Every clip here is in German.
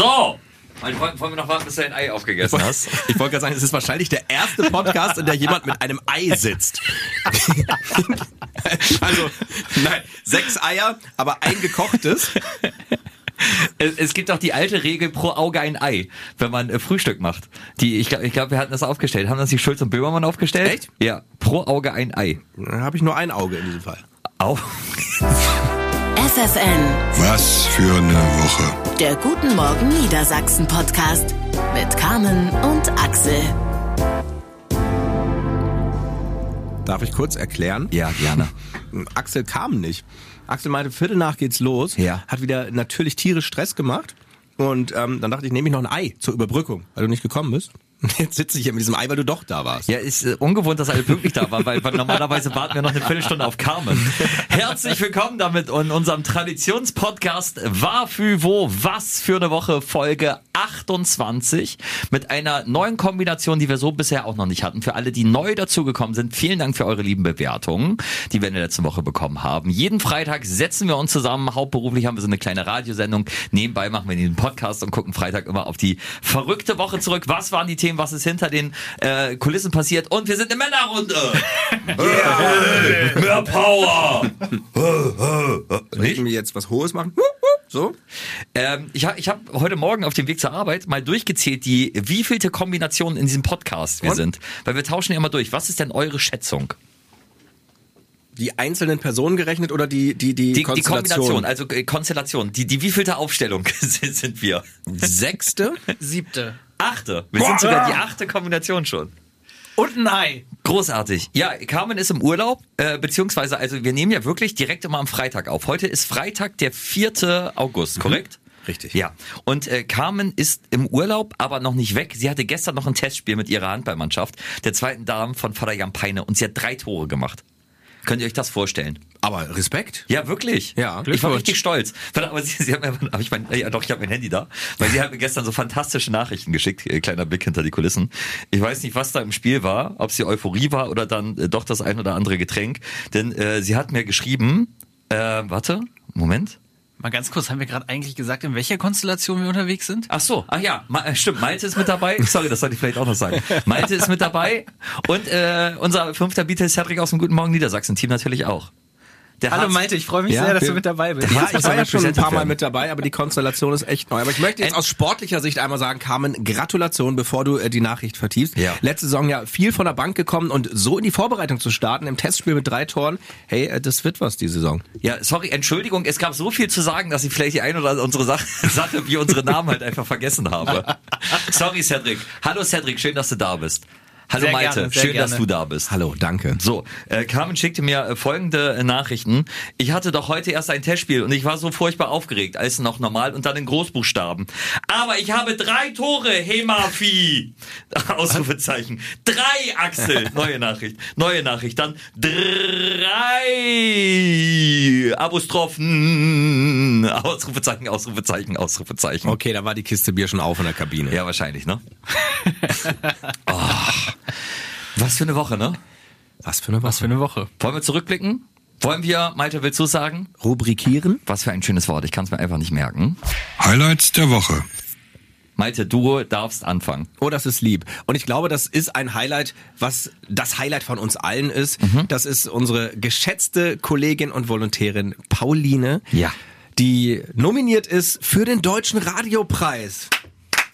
So! Wollen wir noch warten, bis du ein Ei aufgegessen hast? Ich wollte gerade sagen, es ist wahrscheinlich der erste Podcast, in der jemand mit einem Ei sitzt. also, nein, sechs Eier, aber ein gekochtes. Es, gibt auch die alte Regel pro Auge ein Ei, wenn man äh, Frühstück macht. Die, ich glaube, ich glaub, wir hatten das aufgestellt. Haben das die Schulz und Böhmermann aufgestellt? Echt? Ja. Pro Auge ein Ei. Dann habe ich nur ein Auge in diesem Fall. Au. FFN, Was für eine Woche. der Guten Morgen Niedersachsen Podcast mit Carmen und Axel. Darf ich kurz erklären? Ja, gerne. Axel kam nicht. Axel meinte, Viertel nach geht's los. Ja. Hat wieder natürlich tierisch Stress gemacht. Und ähm, dann dachte ich, nehme ich noch ein Ei zur Überbrückung, weil du nicht gekommen bist. Jetzt sitze ich hier mit diesem Ei, weil du doch da warst. Ja, ist äh, ungewohnt, dass alle pünktlich da waren, weil, weil normalerweise warten wir noch eine Viertelstunde auf Carmen. Herzlich willkommen damit in unserem Traditionspodcast War für wo, was für eine Woche, Folge 28 mit einer neuen Kombination, die wir so bisher auch noch nicht hatten. Für alle, die neu dazugekommen sind, vielen Dank für eure lieben Bewertungen, die wir in der letzten Woche bekommen haben. Jeden Freitag setzen wir uns zusammen, hauptberuflich haben wir so eine kleine Radiosendung. Nebenbei machen wir den Podcast und gucken Freitag immer auf die verrückte Woche zurück. Was waren die Themen, was ist hinter den äh, Kulissen passiert? Und wir sind eine Männerrunde. Yeah. Mehr Power. Reden wir jetzt was Hohes machen? So? Ähm, ich habe ich hab heute Morgen auf dem Weg zur Arbeit mal durchgezählt, die wievielte Kombination in diesem Podcast wir Und? sind. Weil wir tauschen ja immer durch. Was ist denn eure Schätzung? Die einzelnen Personen gerechnet oder die die die, Die, die Konstellation? Kombination, also äh, Konstellation. Die, die wievielte Aufstellung sind wir? Sechste? Siebte. Achte. Wir sind sogar die achte Kombination schon. Und ein Ei. Großartig. Ja, Carmen ist im Urlaub, äh, beziehungsweise, also wir nehmen ja wirklich direkt immer am Freitag auf. Heute ist Freitag, der 4. August, korrekt? Richtig. Ja. Und äh, Carmen ist im Urlaub, aber noch nicht weg. Sie hatte gestern noch ein Testspiel mit ihrer Handballmannschaft, der zweiten Dame von Vater Jan Peine, und sie hat drei Tore gemacht. Könnt ihr euch das vorstellen? Aber Respekt. Ja, wirklich. Ja, ich war richtig stolz. Warte, Aber sie, sie hat mir, hab ich mein, ja doch, ich habe mein Handy da, weil sie hat mir gestern so fantastische Nachrichten geschickt. Kleiner Blick hinter die Kulissen. Ich weiß nicht, was da im Spiel war, ob sie Euphorie war oder dann äh, doch das ein oder andere Getränk. Denn äh, sie hat mir geschrieben, äh, warte, Moment. Mal ganz kurz, haben wir gerade eigentlich gesagt, in welcher Konstellation wir unterwegs sind? Ach so, ach ja, Ma äh, stimmt, Malte ist mit dabei. Sorry, das sollte ich vielleicht auch noch sagen. Malte ist mit dabei und äh, unser fünfter ist Cedric aus dem Guten Morgen Niedersachsen-Team natürlich auch. Der Hallo Malte, ich freue mich Ja, sehr, dass wir- du mit dabei bist. Ja, ich war ja schon ein paar Mal mit dabei, aber die Konstellation ist echt neu. Aber ich möchte jetzt aus sportlicher Sicht einmal sagen, Carmen, Gratulation, bevor du äh, die Nachricht vertiefst. Ja. Letzte Saison ja viel von der Bank gekommen und so in die Vorbereitung zu starten, im Testspiel mit drei Toren, hey, äh, das wird was, die Saison. Ja, sorry, Entschuldigung, es gab so viel zu sagen, dass ich vielleicht die ein oder andere unsere Sache, Sache wie unsere Namen halt einfach vergessen habe. Sorry, Cedric. Hallo, Cedric, schön, dass du da bist. Hallo, Sehr Malte, gerne, schön, dass gerne. du da bist. Hallo, danke. So, äh, Carmen schickte mir äh, folgende äh, Nachrichten. Ich hatte doch heute erst ein Testspiel und ich war so furchtbar aufgeregt, als noch normal und dann in Großbuchstaben. Aber ich habe drei Tore, Hemafi! Ausrufezeichen. Drei, Axel! Neue Nachricht. Neue Nachricht. Dann drei Apostrophen. Ausrufezeichen, Ausrufezeichen, Ausrufezeichen. Okay, da war die Kiste Bier schon auf in der Kabine. Ja, wahrscheinlich, ne? oh, was für eine Woche, ne? Was für eine Was für eine Woche. Wollen wir zurückblicken? Wollen wir, Malte, willst du sagen? Rubrikieren? Was für ein schönes Wort, ich kann es mir einfach nicht merken. Highlights der Woche. Malte, du darfst anfangen. Oh, das ist lieb. Und ich glaube, das ist ein Highlight, was das Highlight von uns allen ist. Das ist unsere geschätzte Kollegin und Volontärin Pauline. Ja. Die nominiert ist für den Deutschen Radiopreis.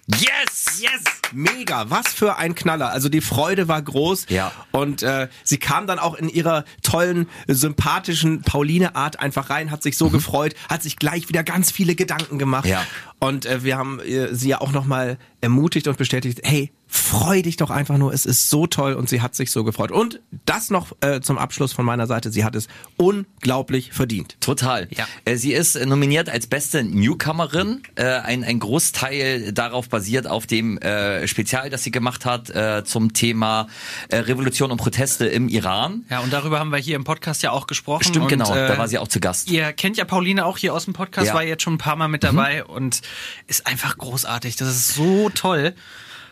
Yes! Yes! Mega, was für ein Knaller. Also die Freude war groß. Ja. Und äh, sie kam dann auch in ihrer tollen, sympathischen Pauline-Art einfach rein, hat sich so gefreut, hat sich gleich wieder ganz viele Gedanken gemacht. Ja. Und äh, wir haben äh, sie ja auch nochmal ermutigt und bestätigt, hey, freu dich doch einfach nur, es ist so toll und sie hat sich so gefreut. Und das noch äh, zum Abschluss von meiner Seite, sie hat es unglaublich verdient. Total. Ja. Äh, Sie ist nominiert als beste Newcomerin. Äh, Ein, ein Großteil darauf basiert auf dem äh, Spezial, das sie gemacht hat äh, zum Thema äh, Revolution und Proteste im Iran. Ja, und darüber haben wir hier im Podcast ja auch gesprochen. Stimmt, und, genau. Äh, da war sie auch zu Gast. Ihr kennt ja Pauline auch hier aus dem Podcast, Ja. Mhm. war jetzt schon ein paar Mal mit dabei und ist einfach großartig. Das ist so toll.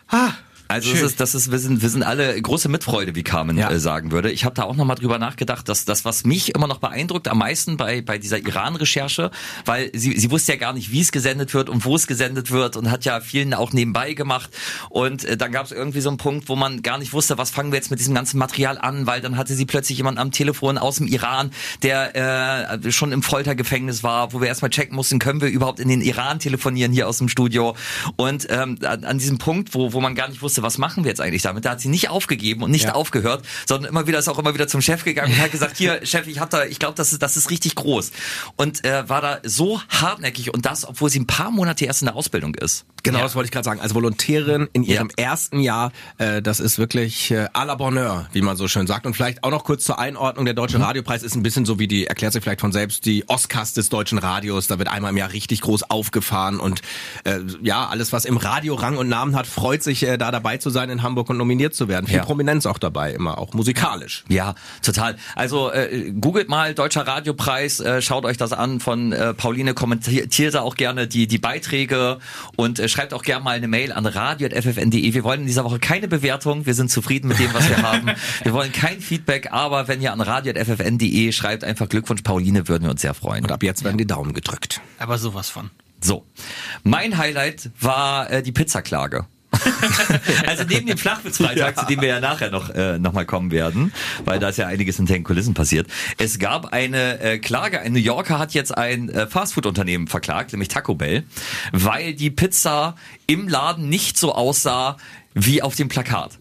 Ah, Also es ist, das ist, wir sind, wir sind alle große Mitfreude, wie Carmen Ja. äh, sagen würde. Ich habe da auch nochmal drüber nachgedacht, dass das, was mich immer noch beeindruckt, am meisten bei, bei dieser Iran-Recherche, weil sie, sie wusste ja gar nicht, wie es gesendet wird und wo es gesendet wird und hat ja vielen auch nebenbei gemacht. Und äh, dann gab es irgendwie so einen Punkt, wo man gar nicht wusste, was fangen wir jetzt mit diesem ganzen Material an, weil dann hatte sie plötzlich jemand am Telefon aus dem Iran, der äh, schon im Foltergefängnis war, wo wir erstmal checken mussten, können wir überhaupt in den Iran telefonieren hier aus dem Studio. Und ähm, an, an diesem Punkt, wo, wo man gar nicht wusste, was machen wir jetzt eigentlich damit, da hat sie nicht aufgegeben und nicht Ja. aufgehört, sondern immer wieder ist auch immer wieder zum Chef gegangen und hat gesagt, hier Chef, ich hab da, ich glaube, das ist, das ist richtig groß. Und äh, war da so hartnäckig und das, obwohl sie ein paar Monate erst in der Ausbildung ist. Genau, Ja. das wollte ich gerade sagen. Als Volontärin in ihrem ersten Jahr, äh, das ist wirklich äh, à la Bonheur, wie man so schön sagt. Und vielleicht auch noch kurz zur Einordnung. Der Deutsche Radiopreis ist ein bisschen so wie die, erklärt sich vielleicht von selbst, die Oscars des deutschen Radios. Da wird einmal im Jahr richtig groß aufgefahren. Und äh, ja, alles, was im Radio Rang und Namen hat, freut sich, äh, da dabei zu sein in Hamburg und nominiert zu werden. Viel Ja. Prominenz auch dabei, immer auch musikalisch. Ja, total. Also äh, googelt mal Deutscher Radiopreis, äh, schaut euch das an von äh, Pauline, kommentiert da auch gerne die die Beiträge und äh, schreibt auch gerne mal eine Mail an radio@ffn.de. Wir wollen in dieser Woche keine Bewertung, wir sind zufrieden mit dem, was wir haben. Wir wollen kein Feedback, aber wenn ihr an radio@ffn.de schreibt, einfach Glückwunsch Pauline, würden wir uns sehr freuen. Und ab jetzt werden die Daumen gedrückt. Aber sowas von. So, mein Highlight war äh, die Pizzaklage. also neben dem Flachwitzfreitag, zu dem wir ja nachher noch, äh, noch mal kommen werden, weil da ist ja einiges hinter den Kulissen passiert. Es gab eine äh, Klage, ein New Yorker hat jetzt ein äh, Fastfood-Unternehmen verklagt, nämlich Taco Bell, weil die Pizza im Laden nicht so aussah wie auf dem Plakat.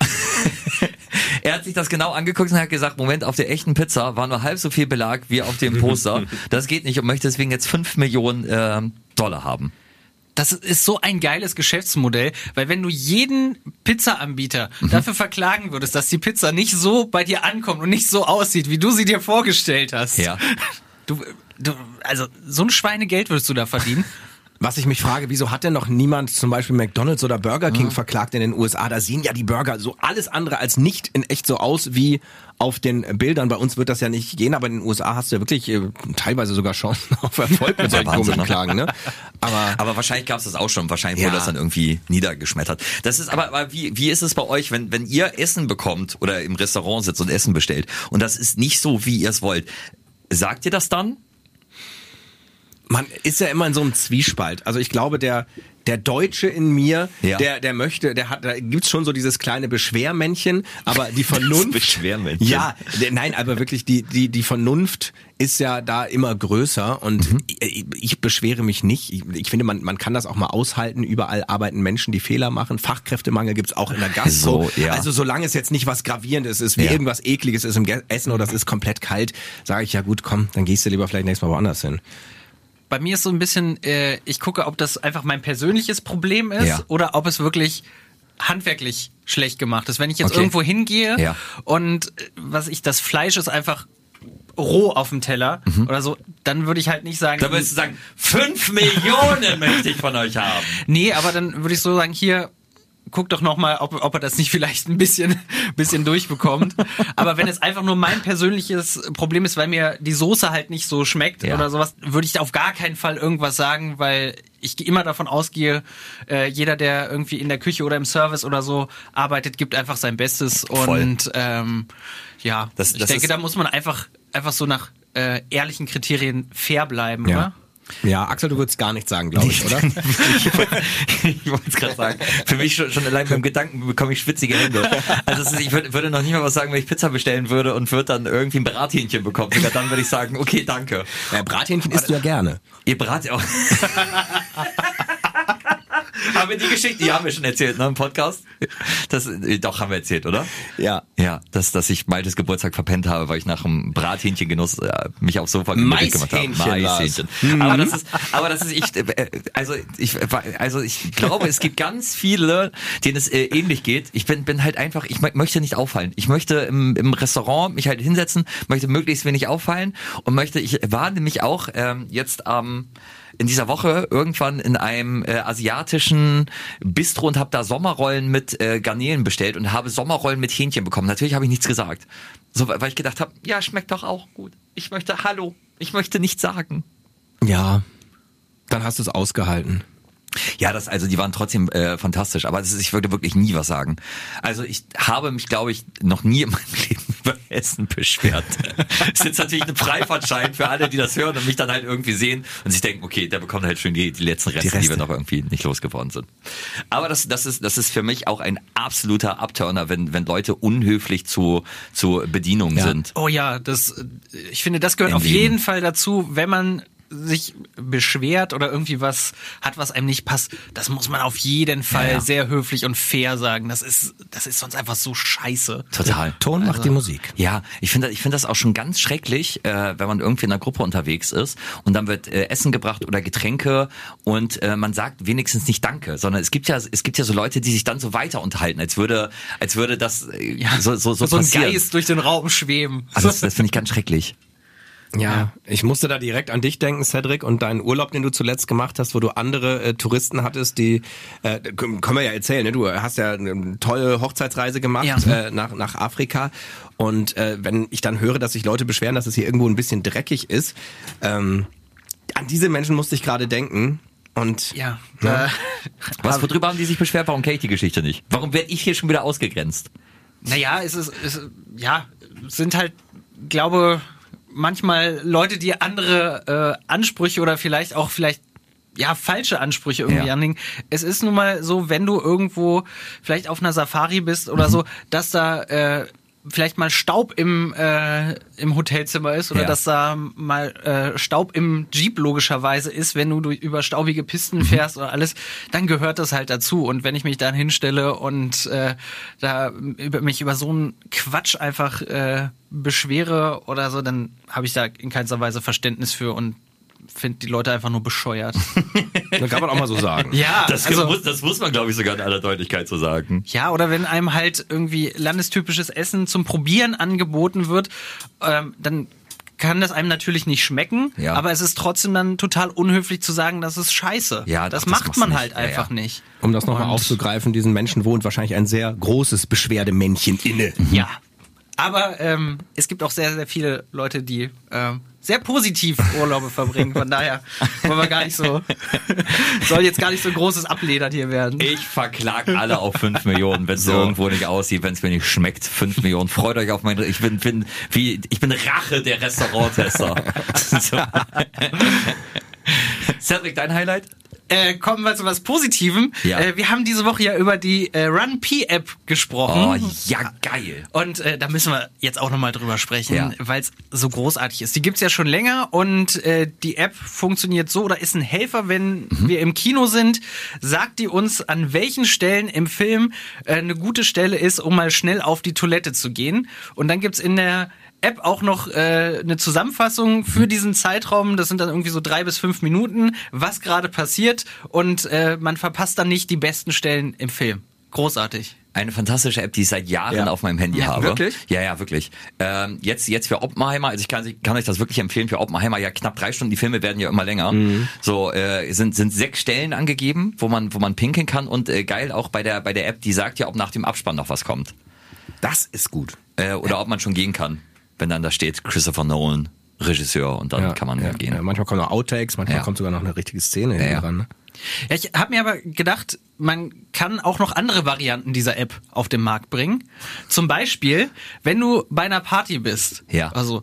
Er hat sich das genau angeguckt und hat gesagt, Moment, auf der echten Pizza war nur halb so viel Belag wie auf dem Poster. Das geht nicht und möchte deswegen jetzt 5 Millionen ähm, Dollar haben. Das ist so ein geiles Geschäftsmodell, weil wenn du jeden Pizzaanbieter Mhm. dafür verklagen würdest, dass die Pizza nicht so bei dir ankommt und nicht so aussieht, wie du sie dir vorgestellt hast. Ja. Du, du, also so ein Schweinegeld würdest du da verdienen. Was ich mich frage, wieso hat denn noch niemand zum Beispiel McDonalds oder Burger King verklagt in den USA? Da sehen ja die Burger so alles andere als nicht in echt so aus wie auf den Bildern. Bei uns wird das ja nicht gehen, aber in den USA hast du ja wirklich äh, teilweise sogar Chancen auf Erfolg mit solchen komischen ne? Klagen. Ne? Aber Aber wahrscheinlich gab es das auch schon. Wahrscheinlich Ja. wurde das dann irgendwie niedergeschmettert. Das ist aber, aber wie, wie ist es bei euch, wenn, wenn ihr Essen bekommt oder im Restaurant sitzt und Essen bestellt und das ist nicht so, wie ihr es wollt? Sagt ihr das dann? Man ist ja immer in so einem Zwiespalt. Also ich glaube, der der Deutsche in mir, Ja. der der möchte, der hat, da gibt's schon so dieses kleine Beschwermännchen, aber die Vernunft. Beschwermännchen. Ja, der, nein, aber wirklich die die die Vernunft ist ja da immer größer und Mhm. ich, ich beschwere mich nicht. Ich, ich finde, man man kann das auch mal aushalten. Überall arbeiten Menschen, die Fehler machen. Fachkräftemangel gibt's auch in der Gastro. So, ja. Also solange es jetzt nicht was gravierendes ist, wie Ja. irgendwas ekliges ist im Essen oder es ist komplett kalt, sage ich ja gut, komm, dann gehst du lieber vielleicht nächstes Mal woanders hin. Bei mir ist so ein bisschen, äh, ich gucke, ob das einfach mein persönliches Problem ist Ja. oder ob es wirklich handwerklich schlecht gemacht ist. Wenn ich jetzt Okay. irgendwo hingehe Ja. und äh, was ich, das Fleisch ist einfach roh auf dem Teller oder so, dann würde ich halt nicht sagen, Mhm. Da würdest du sagen, fünf Millionen möchte ich von euch haben. nee, aber dann würde ich so sagen, hier, guck doch noch mal, ob, ob er das nicht vielleicht ein bisschen, bisschen durchbekommt. Aber wenn es einfach nur mein persönliches Problem ist, weil mir die Soße halt nicht so schmeckt Ja. oder sowas, würde ich auf gar keinen Fall irgendwas sagen, weil ich immer davon ausgehe, äh, jeder, der irgendwie in der Küche oder im Service oder so arbeitet, gibt einfach sein Bestes Voll. und ähm, ja, Das- ich das denke, da muss man einfach einfach so nach äh, ehrlichen Kriterien fair bleiben, oder? Ja, Axel, du würdest gar nichts sagen, glaube ich, oder? ich wollte es gerade sagen. Für mich schon, schon allein beim Gedanken bekomme ich schwitzige Hände. Also ist, ich würde, würde noch nicht mal was sagen, wenn ich Pizza bestellen würde und würde dann irgendwie ein Brathähnchen bekommen. Sogar dann würde ich sagen, okay, danke. Ja, Brathähnchen isst du ja gerne. Ihr Brat auch. haben wir die Geschichte, die haben wir schon erzählt, ne, im Podcast? Das, äh, doch, haben wir erzählt, oder? Ja. Ja, dass, dass ich Maltes Geburtstag verpennt habe, weil ich nach dem Brathähnchengenuss äh, mich aufs Sofa gemütlich gemacht habe. Maishähnchen. Maishähnchen. Aber das ist, aber das ist, ich, äh, also ich, also ich glaube, es gibt ganz viele, denen es äh, ähnlich geht. Ich bin, bin halt einfach, ich mö- möchte nicht auffallen. Ich möchte im, im Restaurant mich halt hinsetzen, möchte möglichst wenig auffallen und möchte, ich war nämlich auch ähm, jetzt am in dieser Woche irgendwann in einem äh, asiatischen Bistro und habe da Sommerrollen mit äh, Garnelen bestellt und habe Sommerrollen mit Hähnchen bekommen. Natürlich habe ich nichts gesagt. So, weil ich gedacht habe, ja, schmeckt doch auch gut. Ich möchte Hallo, ich möchte nichts sagen. Ja. Dann hast du es ausgehalten. Ja, das, also die waren trotzdem äh, fantastisch, aber das ist, ich würde wirklich nie was sagen. Also ich habe mich, glaube ich, noch nie in meinem Leben über Essen beschwert. Das ist jetzt natürlich ein Freifahrtschein für alle, die das hören und mich dann halt irgendwie sehen und sich denken, okay, der bekommt halt schon die, die letzten Reste, die, Reste. wir noch irgendwie nicht losgeworden sind. Aber das, das ist, das ist für mich auch ein absoluter Abturner, wenn, wenn Leute unhöflich zu, zu Bedienungen Ja. sind. Oh ja, das, ich finde, das gehört Im auf Leben. jeden Fall dazu, wenn man sich beschwert oder irgendwie was hat, was einem nicht passt, das muss man auf jeden Fall Ja, ja. sehr höflich und fair sagen. Das ist, das ist sonst einfach so scheiße. Total. Ton macht die Musik. Ja, ich finde ich finde das auch schon ganz schrecklich, äh, wenn man irgendwie in einer Gruppe unterwegs ist und dann wird äh, Essen gebracht oder Getränke und äh, man sagt wenigstens nicht Danke, sondern es gibt ja es gibt ja so Leute, die sich dann so weiter unterhalten, als würde als würde das äh, so so so, So ein. Geist durch den Raum schweben. Also das, das finde ich ganz schrecklich. Ja, ich musste da direkt an dich denken, Cedric, und deinen Urlaub, den du zuletzt gemacht hast, wo du andere äh, Touristen hattest, die, äh, können wir ja erzählen, ne? du hast ja eine tolle Hochzeitsreise gemacht Ja. äh, nach, nach Afrika. Und äh, wenn ich dann höre, dass sich Leute beschweren, dass es hier irgendwo ein bisschen dreckig ist, ähm, an diese Menschen musste ich gerade denken. Und Ja, da, Was worüber haben die sich beschwert? Warum kenne ich die Geschichte nicht? Warum werde ich hier schon wieder ausgegrenzt? naja, es ist, es, ja, sind halt, glaube, manchmal Leute, die andere äh, Ansprüche oder vielleicht auch vielleicht ja, falsche Ansprüche irgendwie Ja. anlegen. Es ist nun mal so, wenn du irgendwo vielleicht auf einer Safari bist oder so, dass da äh, vielleicht mal Staub im, äh, im Hotelzimmer ist oder Ja. dass da mal äh, Staub im Jeep logischerweise ist, wenn du durch, über staubige Pisten fährst oder alles, dann gehört das halt dazu. Und wenn ich mich dann hinstelle und äh, da über mich über so einen Quatsch einfach äh, beschwere oder so, dann habe ich da in keinster Weise Verständnis für und finde die Leute einfach nur bescheuert. das kann man auch mal so sagen. ja, Das, also, muss, das muss man, glaube ich, sogar in aller Deutlichkeit so sagen. ja, oder wenn einem halt irgendwie landestypisches Essen zum Probieren angeboten wird, ähm, dann kann das einem natürlich nicht schmecken, Ja. aber es ist trotzdem dann total unhöflich zu sagen, das ist scheiße. Ja, das doch, das macht man halt. Ja, einfach ja. nicht. Um das nochmal aufzugreifen, diesen Menschen wohnt wahrscheinlich ein sehr großes Beschwerdemännchen inne. Ja. Aber ähm, es gibt auch sehr, sehr viele Leute, die ähm, sehr positiv Urlaube verbringen. Von daher wollen wir gar nicht so, soll jetzt gar nicht so ein großes Abledern hier werden. Ich verklag alle auf 5 Millionen, wenn es irgendwo nicht aussieht, wenn es mir nicht schmeckt. 5 Millionen. Freut euch auf mein, ich bin, bin wie, ich bin Rache der Restauranttester. so. Cedric, dein Highlight? Äh, kommen wir zu was Positivem. Ja. Äh, wir haben diese Woche ja über die äh, Run P App gesprochen. Oh, ja, geil. Und äh, da müssen wir jetzt auch nochmal drüber sprechen, Ja. weil es so großartig ist. Die gibt's ja schon länger und äh, die App funktioniert so oder ist ein Helfer, wenn Mhm. wir im Kino sind, sagt die uns, an welchen Stellen im Film äh, eine gute Stelle ist, um mal schnell auf die Toilette zu gehen. Und dann gibt's in der App auch noch äh, eine Zusammenfassung für diesen Zeitraum. Das sind dann irgendwie so drei bis fünf Minuten, was gerade passiert und äh, man verpasst dann nicht die besten Stellen im Film. Großartig. Eine fantastische App, die ich seit Jahren Ja. auf meinem Handy Ja, habe. wirklich? Ja, ja, wirklich. Ähm, jetzt, jetzt für Oppenheimer, also ich kann, kann euch das wirklich empfehlen, für Oppenheimer ja knapp drei Stunden, die Filme werden ja immer länger. Mhm. So, äh, sind, sind sechs Stellen angegeben, wo man, wo man pinkeln kann und äh, geil auch bei der, bei der App, die sagt ja, ob nach dem Abspann noch was kommt. Das ist gut. Äh, oder ob man schon gehen kann, wenn dann da steht Christopher Nolan, Regisseur und dann kann man ja, gehen. Ja, manchmal kommen noch Outtakes, manchmal Ja. kommt sogar noch eine richtige Szene Ja, ja. dran. Ne? Ja, ich habe mir aber gedacht, man kann auch noch andere Varianten dieser App auf den Markt bringen. Zum Beispiel, wenn du bei einer Party bist. Ja. Also,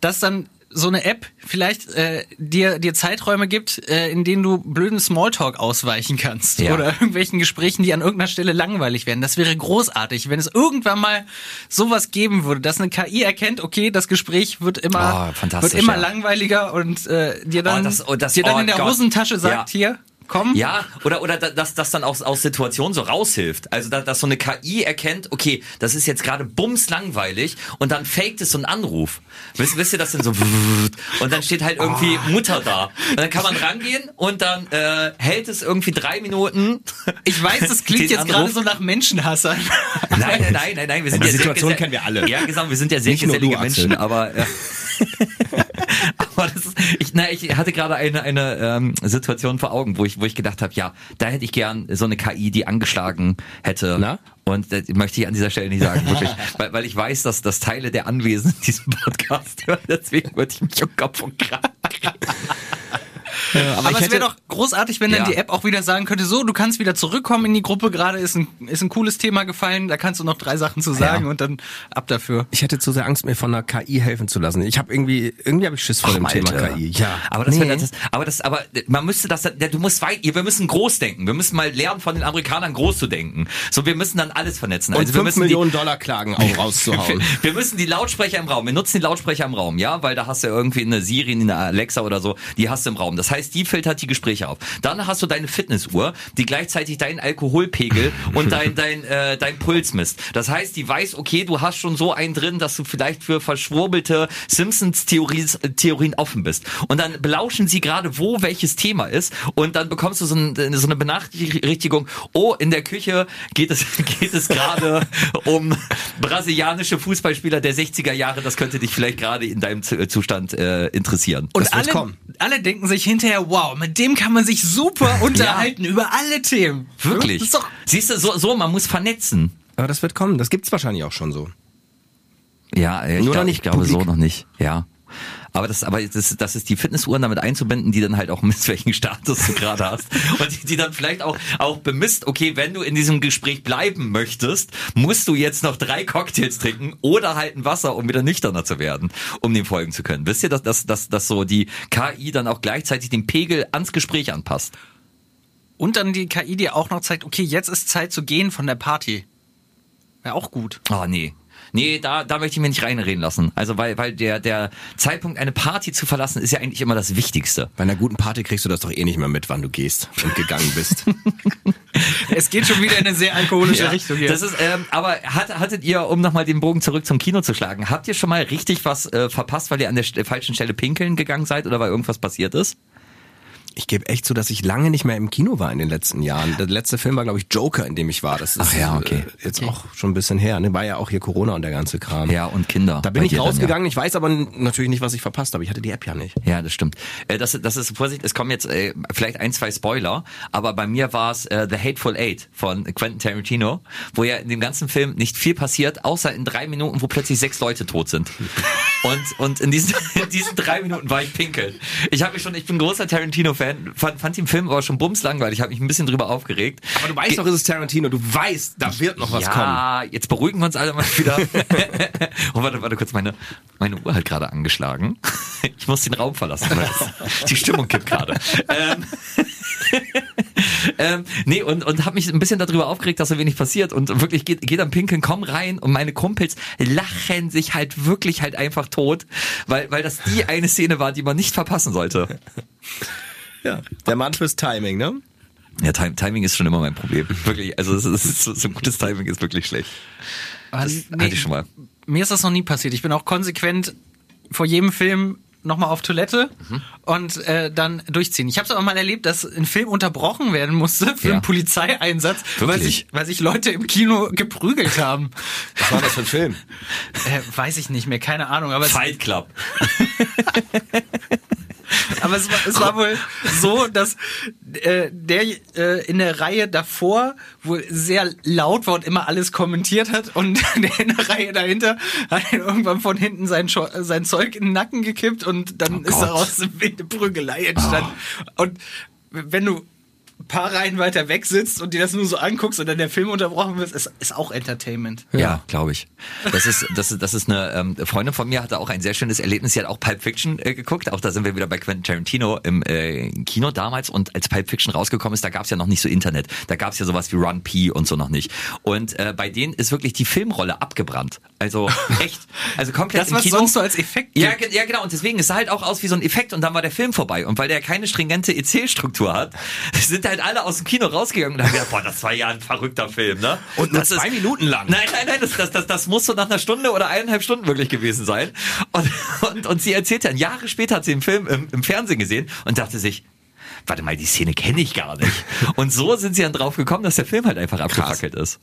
dass dann so eine App vielleicht äh, dir dir Zeiträume gibt, äh, in denen du blöden Smalltalk ausweichen kannst Ja. oder irgendwelchen Gesprächen, die an irgendeiner Stelle langweilig werden. Das wäre großartig, wenn es irgendwann mal sowas geben würde, dass eine KI erkennt, okay, das Gespräch wird immer Oh, wird immer ja. langweiliger und äh, dir dann Oh, das- oh, das- dir dann oh in der Gott. Hosentasche sagt, Ja. hier, komm. Ja, oder, oder da- dass das dann aus, aus Situationen so raushilft. Also, da- dass so eine KI erkennt, okay, das ist jetzt gerade bums langweilig und dann faked es so einen Anruf. Wisst, wisst ihr das denn so? Und dann steht halt irgendwie Mutter da. Und dann kann man rangehen und dann äh, hält es irgendwie drei Minuten. Ich weiß, das klingt jetzt Anruf. gerade so nach Menschenhassern. Nein, nein, nein, nein, nein. Wir sind Die ja sehr Situation kennen wir alle. Ja, genau, wir sind ja sehr Nicht gesellige du. Menschen, aber. Ja. aber das ist, ich, na, ich hatte gerade eine, eine ähm, Situation vor Augen, wo ich, wo ich gedacht habe, ja, da hätte ich gern so eine KI, die angeschlagen hätte. Na? Und das möchte ich an dieser Stelle nicht sagen, wirklich. weil, weil ich weiß, dass, dass Teile der Anwesenden diesen Podcast hören. Deswegen würde ich mich um Kopf und Kragen. Aber ich es wäre doch großartig, wenn dann Ja. die App auch wieder sagen könnte, so, du kannst wieder zurückkommen in die Gruppe, gerade ist ein, ist ein cooles Thema gefallen, da kannst du noch drei Sachen zu sagen Ja. und dann ab dafür. Ich hätte zu sehr Angst, mir von einer KI helfen zu lassen. Ich habe irgendwie, irgendwie habe ich Schiss vor dem Thema Alter. KI. Ja, aber das, Nee. das, aber das, aber man müsste das, du musst weit, wir müssen groß denken. Wir müssen mal lernen, von den Amerikanern groß zu denken. So, wir müssen dann alles vernetzen. und Also wir 5 müssen Millionen Dollar Klagen auch rauszuhauen. Wir, wir müssen die Lautsprecher im Raum, wir nutzen die Lautsprecher im Raum, ja, weil da hast du ja irgendwie eine Siri, eine Alexa oder so, die hast du im Raum. Das heißt, die filtert die Gespräche auf. Dann hast du deine Fitnessuhr, die gleichzeitig deinen Alkoholpegel und dein, dein, äh, dein Puls misst. Das heißt, die weiß, okay, du hast schon so einen drin, dass du vielleicht für verschwurbelte Simpsons-Theorien Theorien offen bist. Und dann belauschen sie gerade, wo welches Thema ist und dann bekommst du so, ein, so eine Benachrichtigung, oh, in der Küche geht es, geht es gerade um brasilianische Fußballspieler der 60er Jahre. Das könnte dich vielleicht gerade in deinem Zustand äh, interessieren. Und alle, alle denken sich hinterher, wow, mit dem kann man sich super unterhalten über alle Themen. Wirklich. Doch Siehst du, so, so, man muss vernetzen. Aber das wird kommen. Das gibt's wahrscheinlich auch schon so. Ja, ich, Nur noch glaub, nicht ich glaube so noch nicht. Ja. Aber das, aber das, das ist die Fitnessuhren damit einzubinden, die dann halt auch misst, welchen Status du gerade hast. Und die, die dann vielleicht auch, auch bemisst, okay, wenn du in diesem Gespräch bleiben möchtest, musst du jetzt noch drei Cocktails trinken oder halt ein Wasser, um wieder nüchterner zu werden, um dem folgen zu können. Wisst ihr, dass, dass, dass, dass so die KI dann auch gleichzeitig den Pegel ans Gespräch anpasst? Und dann die KI dir auch noch zeigt, okay, jetzt ist Zeit zu gehen von der Party. Wäre auch gut. Oh, nee. Nee, da, da möchte ich mir nicht reinreden lassen. Also, weil, weil der, der Zeitpunkt, eine Party zu verlassen, ist ja eigentlich immer das Wichtigste. Bei einer guten Party kriegst du das doch eh nicht mehr mit, wann du gehst und gegangen bist. Es geht schon wieder in eine sehr alkoholische Richtung hier. Das ist, ähm, aber hat, hattet ihr, um nochmal den Bogen zurück zum Kino zu schlagen, habt ihr schon mal richtig was äh, verpasst, weil ihr an der st- falschen Stelle pinkeln gegangen seid oder weil irgendwas passiert ist? Ich gebe echt zu, dass ich lange nicht mehr im Kino war in den letzten Jahren. Der letzte Film war, glaube ich, Joker, in dem ich war. Das ist Ach ja, okay. äh, jetzt auch schon ein bisschen her. Ne? War ja auch hier Corona und der ganze Kram. Ja, und Kinder. Da bin ich dir dann, rausgegangen. Ich weiß aber natürlich nicht, was ich verpasst habe. Ich hatte die App ja nicht. Ja, das stimmt. Äh, das, das ist Vorsicht, es kommen jetzt äh, vielleicht ein, zwei Spoiler, aber bei mir war es äh, The Hateful Eight von Quentin Tarantino, wo ja in dem ganzen Film nicht viel passiert, außer in drei Minuten, wo plötzlich sechs Leute tot sind. Und, und in, diesen, in diesen drei Minuten war ich pinkeln. Ich habe mich schon, ich bin großer Tarantino-Fan, fand, fand den Film aber schon bumslangweilig, habe mich ein bisschen drüber aufgeregt. Aber du weißt doch, es ist Tarantino. Du weißt, da wird noch was kommen. ja, jetzt beruhigen wir uns alle mal wieder. oh, warte, warte kurz, meine, meine Uhr hat gerade angeschlagen. Ich muss den Raum verlassen. Die Stimmung kippt gerade. Ähm, ähm, nee, und, und habe mich ein bisschen darüber aufgeregt, dass so wenig passiert. Und wirklich geht, geht am Pinkeln, komm rein und meine Kumpels lachen sich halt wirklich halt einfach tot, weil, weil das die eine Szene war, die man nicht verpassen sollte. Ja. Der Mann fürs Timing, ne? Ja, Tim Timing ist schon immer mein Problem. Wirklich, also es ist, so, so ein gutes Timing ist wirklich schlecht. Aber Das nee, hatte ich schon mal. Mir ist das noch nie passiert. Ich bin auch konsequent vor jedem Film nochmal auf Toilette Mhm. und äh, dann durchziehen. Ich habe es aber mal erlebt, dass ein Film unterbrochen werden musste für Ja. einen Polizeieinsatz, weil sich, weil sich Leute im Kino geprügelt haben. Was war das für ein Film? Äh, weiß ich nicht mehr, keine Ahnung. Aber Fight Club. aber es, war, es war wohl so, dass äh, der äh, in der Reihe davor wohl sehr laut war und immer alles kommentiert hat und der in der Reihe dahinter hat ihn irgendwann von hinten sein, Scho sein Zeug in den Nacken gekippt und dann Oh ist daraus eine wilde Prügelei entstanden. Und wenn du paar Reihen weiter weg sitzt und dir das nur so anguckst und dann der Film unterbrochen wird, ist, ist auch Entertainment. Ja, glaube ich. Das ist, das ist, das ist eine ähm, Freundin von mir hatte auch ein sehr schönes Erlebnis. Sie hat auch Pulp Fiction äh, geguckt. Auch da sind wir wieder bei Quentin Tarantino im äh, Kino damals. Und als Pulp Fiction rausgekommen ist, da gab es ja noch nicht so Internet. Da gab es ja sowas wie Run P und so noch nicht. Und äh, bei denen ist wirklich die Filmrolle abgebrannt. Also echt, also komplett Das, im was Kino. sonst so als Effekt Ja, gibt. ja, genau. Und deswegen es sah halt auch aus wie so ein Effekt und dann war der Film vorbei. Und weil der keine stringente EC-Struktur hat, sind halt alle aus dem Kino rausgegangen und haben gedacht, boah, das war ja ein verrückter Film, ne? Und nur das zwei Minuten lang. Nein, nein, nein, das, das, das, das muss so nach einer Stunde oder eineinhalb Stunden wirklich gewesen sein. Und, und, und sie erzählt dann, Jahre später hat sie den Film im, im Fernsehen gesehen und dachte sich, warte mal, die Szene kenne ich gar nicht. Und so sind sie dann drauf gekommen, dass der Film halt einfach abgefackelt ist.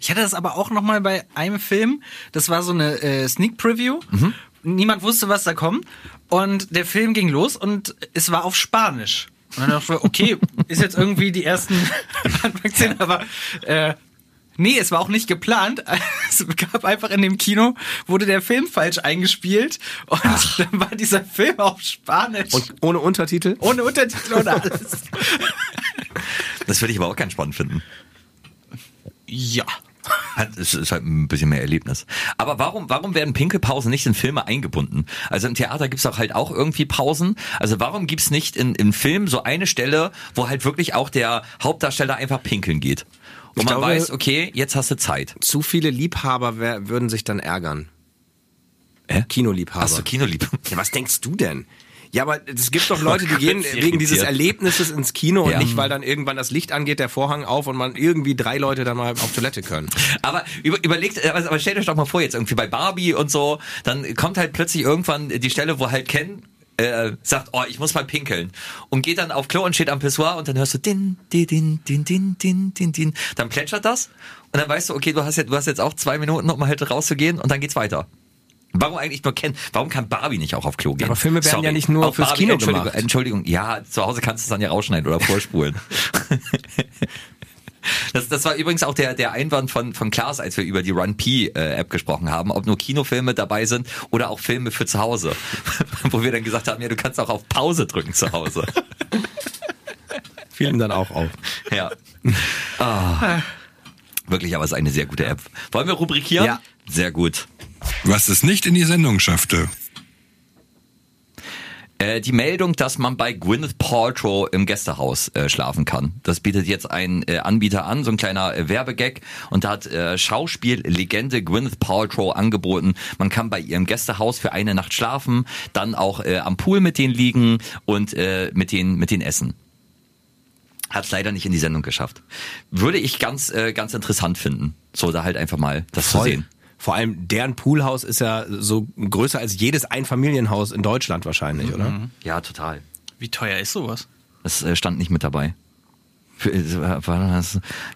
Ich hatte das aber auch noch mal bei einem Film. Das war so eine äh, Sneak Preview. Mhm. Niemand wusste, was da kommt. Und der Film ging los und es war auf Spanisch. Und dann dachte ich, okay, ist jetzt irgendwie die ersten Anfangsszenen, aber äh, Nee, es war auch nicht geplant. Es gab einfach in dem Kino, wurde der Film falsch eingespielt und dann war dieser Film auf Spanisch. Und ohne Untertitel? ohne Untertitel und alles. Das würde ich aber auch ganz spannend finden. Ja. Hat- Es ist halt ein bisschen mehr Erlebnis. Aber warum, warum werden Pinkelpausen nicht in Filme eingebunden? Also im Theater gibt's doch halt auch irgendwie Pausen. Also warum gibt's nicht in, im Film so eine Stelle, wo halt wirklich auch der Hauptdarsteller einfach pinkeln geht? Und Ich man glaube- weiß, okay, jetzt hast du Zeit. Zu viele Liebhaber wär, würden sich dann ärgern. Hä? Kinoliebhaber. Hast du Kinolieb? Ja, was denkst du denn? Ja, aber es gibt doch Leute, die gehen wegen dieses. Erlebnisses ins Kino und Ja. nicht, weil dann irgendwann das Licht angeht, der Vorhang auf und man irgendwie drei Leute dann mal auf Toilette können. Aber über, überlegt, aber aber stellt euch doch mal vor, jetzt irgendwie bei Barbie und so, dann kommt halt plötzlich irgendwann die Stelle, wo halt Ken äh, sagt, oh, ich muss mal pinkeln. Und geht dann auf Klo und steht am Pissoir und dann hörst du din, din, din, din, din, din, din, din. Dann plätschert das und dann weißt du, okay, du hast jetzt, du hast jetzt auch zwei Minuten, um halt rauszugehen und dann geht's weiter. Warum eigentlich nur Ken? Warum kann Barbie nicht auch auf Klo gehen? Aber Filme werden ja nicht nur Auch fürs Kino Entschuldigung, gemacht. Entschuldigung, ja, zu Hause kannst du es dann ja rausschneiden oder vorspulen. Das, das war übrigens auch der, der Einwand von, von Klaas, als wir über die Run P-App gesprochen haben, ob nur Kinofilme dabei sind oder auch Filme für zu Hause. Wo wir dann gesagt haben, ja, du kannst auch auf Pause drücken zu Hause. Fiel ihm dann auch auf. Ja. Ah. Wirklich, aber es ist eine sehr gute App. Wollen wir rubrikieren? Ja. Sehr gut. Was es nicht in die Sendung schaffte. Äh, die Meldung, dass man bei Gwyneth Paltrow im Gästehaus äh, schlafen kann. Das bietet jetzt ein äh, Anbieter an, so ein kleiner äh, Werbegag. Und da hat äh, Schauspiellegende Gwyneth Paltrow angeboten, man kann bei ihrem Gästehaus für eine Nacht schlafen, dann auch äh, am Pool mit denen liegen und äh, mit denen mit denen essen. Hat leider nicht in die Sendung geschafft. Würde ich ganz äh, ganz interessant finden, so da halt einfach mal das zu sehen. Vor allem deren Poolhaus ist ja so größer als jedes Einfamilienhaus in Deutschland wahrscheinlich, oder? Ja, total. Wie teuer ist sowas? Das äh, stand nicht mit dabei. Für, äh, war das,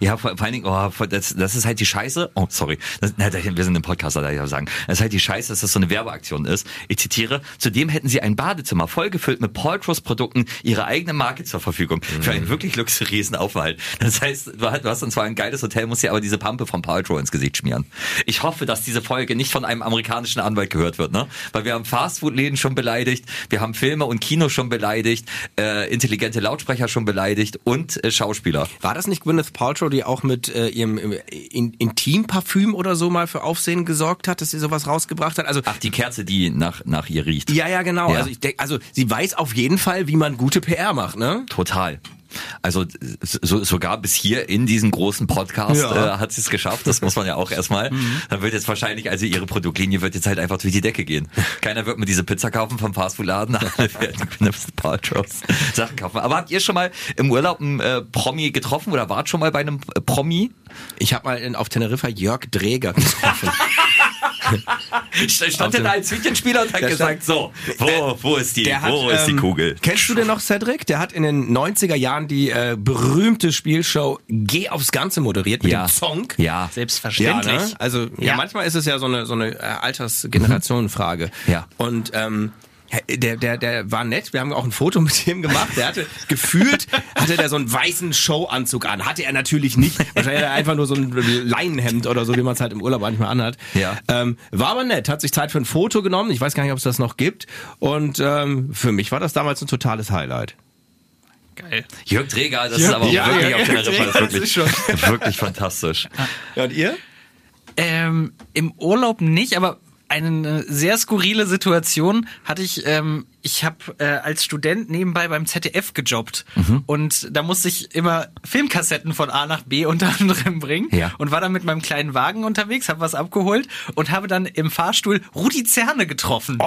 ja, vor, vor allen Dingen, oh, das, das ist halt die Scheiße. Oh, sorry. Das, na, wir sind im Podcast, da ich auch sagen. Das ist halt die Scheiße, dass das so eine Werbeaktion ist. Ich zitiere, zudem hätten sie ein Badezimmer vollgefüllt mit Paltrows Produkten ihre eigene Marke zur Verfügung. Für einen wirklich luxuriösen Aufenthalt. Das heißt, du hast, du hast dann zwar ein geiles Hotel, musst dir aber diese Pampe von Paltrow ins Gesicht schmieren. Ich hoffe, dass diese Folge nicht von einem amerikanischen Anwalt gehört wird, ne? Weil wir haben Fastfood-Läden schon beleidigt, wir haben Filme und Kino schon beleidigt, äh, intelligente Lautsprecher schon beleidigt und äh, Schauspieler. War das nicht Gwyneth Paltrow, die auch mit äh, ihrem äh, in, Intimparfüm oder so mal für Aufsehen gesorgt hat, dass sie sowas rausgebracht hat? Also Ach, die Kerze, die nach, nach ihr riecht. ja, ja, genau. Ja. Also ich denk, also sie weiß auf jeden Fall, wie man gute PR macht, ne? Total. Also so, sogar bis hier in diesem großen Podcast Ja. äh, hat sie es geschafft. Das muss man ja auch erstmal. Dann wird jetzt wahrscheinlich, also ihre Produktlinie wird jetzt halt einfach durch die Decke gehen. Keiner wird mir diese Pizza kaufen vom Fastfood-Laden. Alle werden Paltrows Sachen kaufen. Aber habt ihr schon mal im Urlaub einen äh, Promi getroffen oder wart schon mal bei einem äh, Promi? Ich habe mal in, auf Teneriffa Jörg Dräger getroffen. Stand der da als Hütchenspieler und hat Der gesagt, so, wo, wo ist die, Der hat, wo ist die ähm, Kugel? Kennst du den noch, Cedric? Der hat in den 90er Jahren die äh, berühmte Spielshow Geh aufs Ganze moderiert mit Ja. dem Song. Ja. Ja, Selbstverständlich. ne? Also ja. Ja. manchmal ist es ja so eine so eine äh, Altersgenerationenfrage. Ja. Und ähm, der, der, der war nett. Wir haben auch ein Foto mit ihm gemacht. Der hatte gefühlt, hatte der so einen weißen Showanzug an. Hatte er natürlich nicht. Wahrscheinlich hat er einfach nur so ein Leinenhemd oder so, wie man es halt im Urlaub manchmal anhat. Ja. Ähm, war aber nett. Hat sich Zeit für ein Foto genommen. Ich weiß gar nicht, ob es das noch gibt. Und ähm, für mich war das damals ein totales Highlight. Geil. Jörg Träger, das Jörg- ist aber auch ja, wirklich Jörg auf Teneriffa, Träger, ist das wirklich, ist wirklich fantastisch. Ja, und ihr? Ähm, Im Urlaub nicht, aber eine sehr skurrile Situation hatte ich. Ähm, ich habe äh, als Student nebenbei beim ZDF gejobbt und da musste ich immer Filmkassetten von A nach B unter anderem bringen Ja. und war dann mit meinem kleinen Wagen unterwegs, habe was abgeholt und habe dann im Fahrstuhl Rudi Zerne getroffen.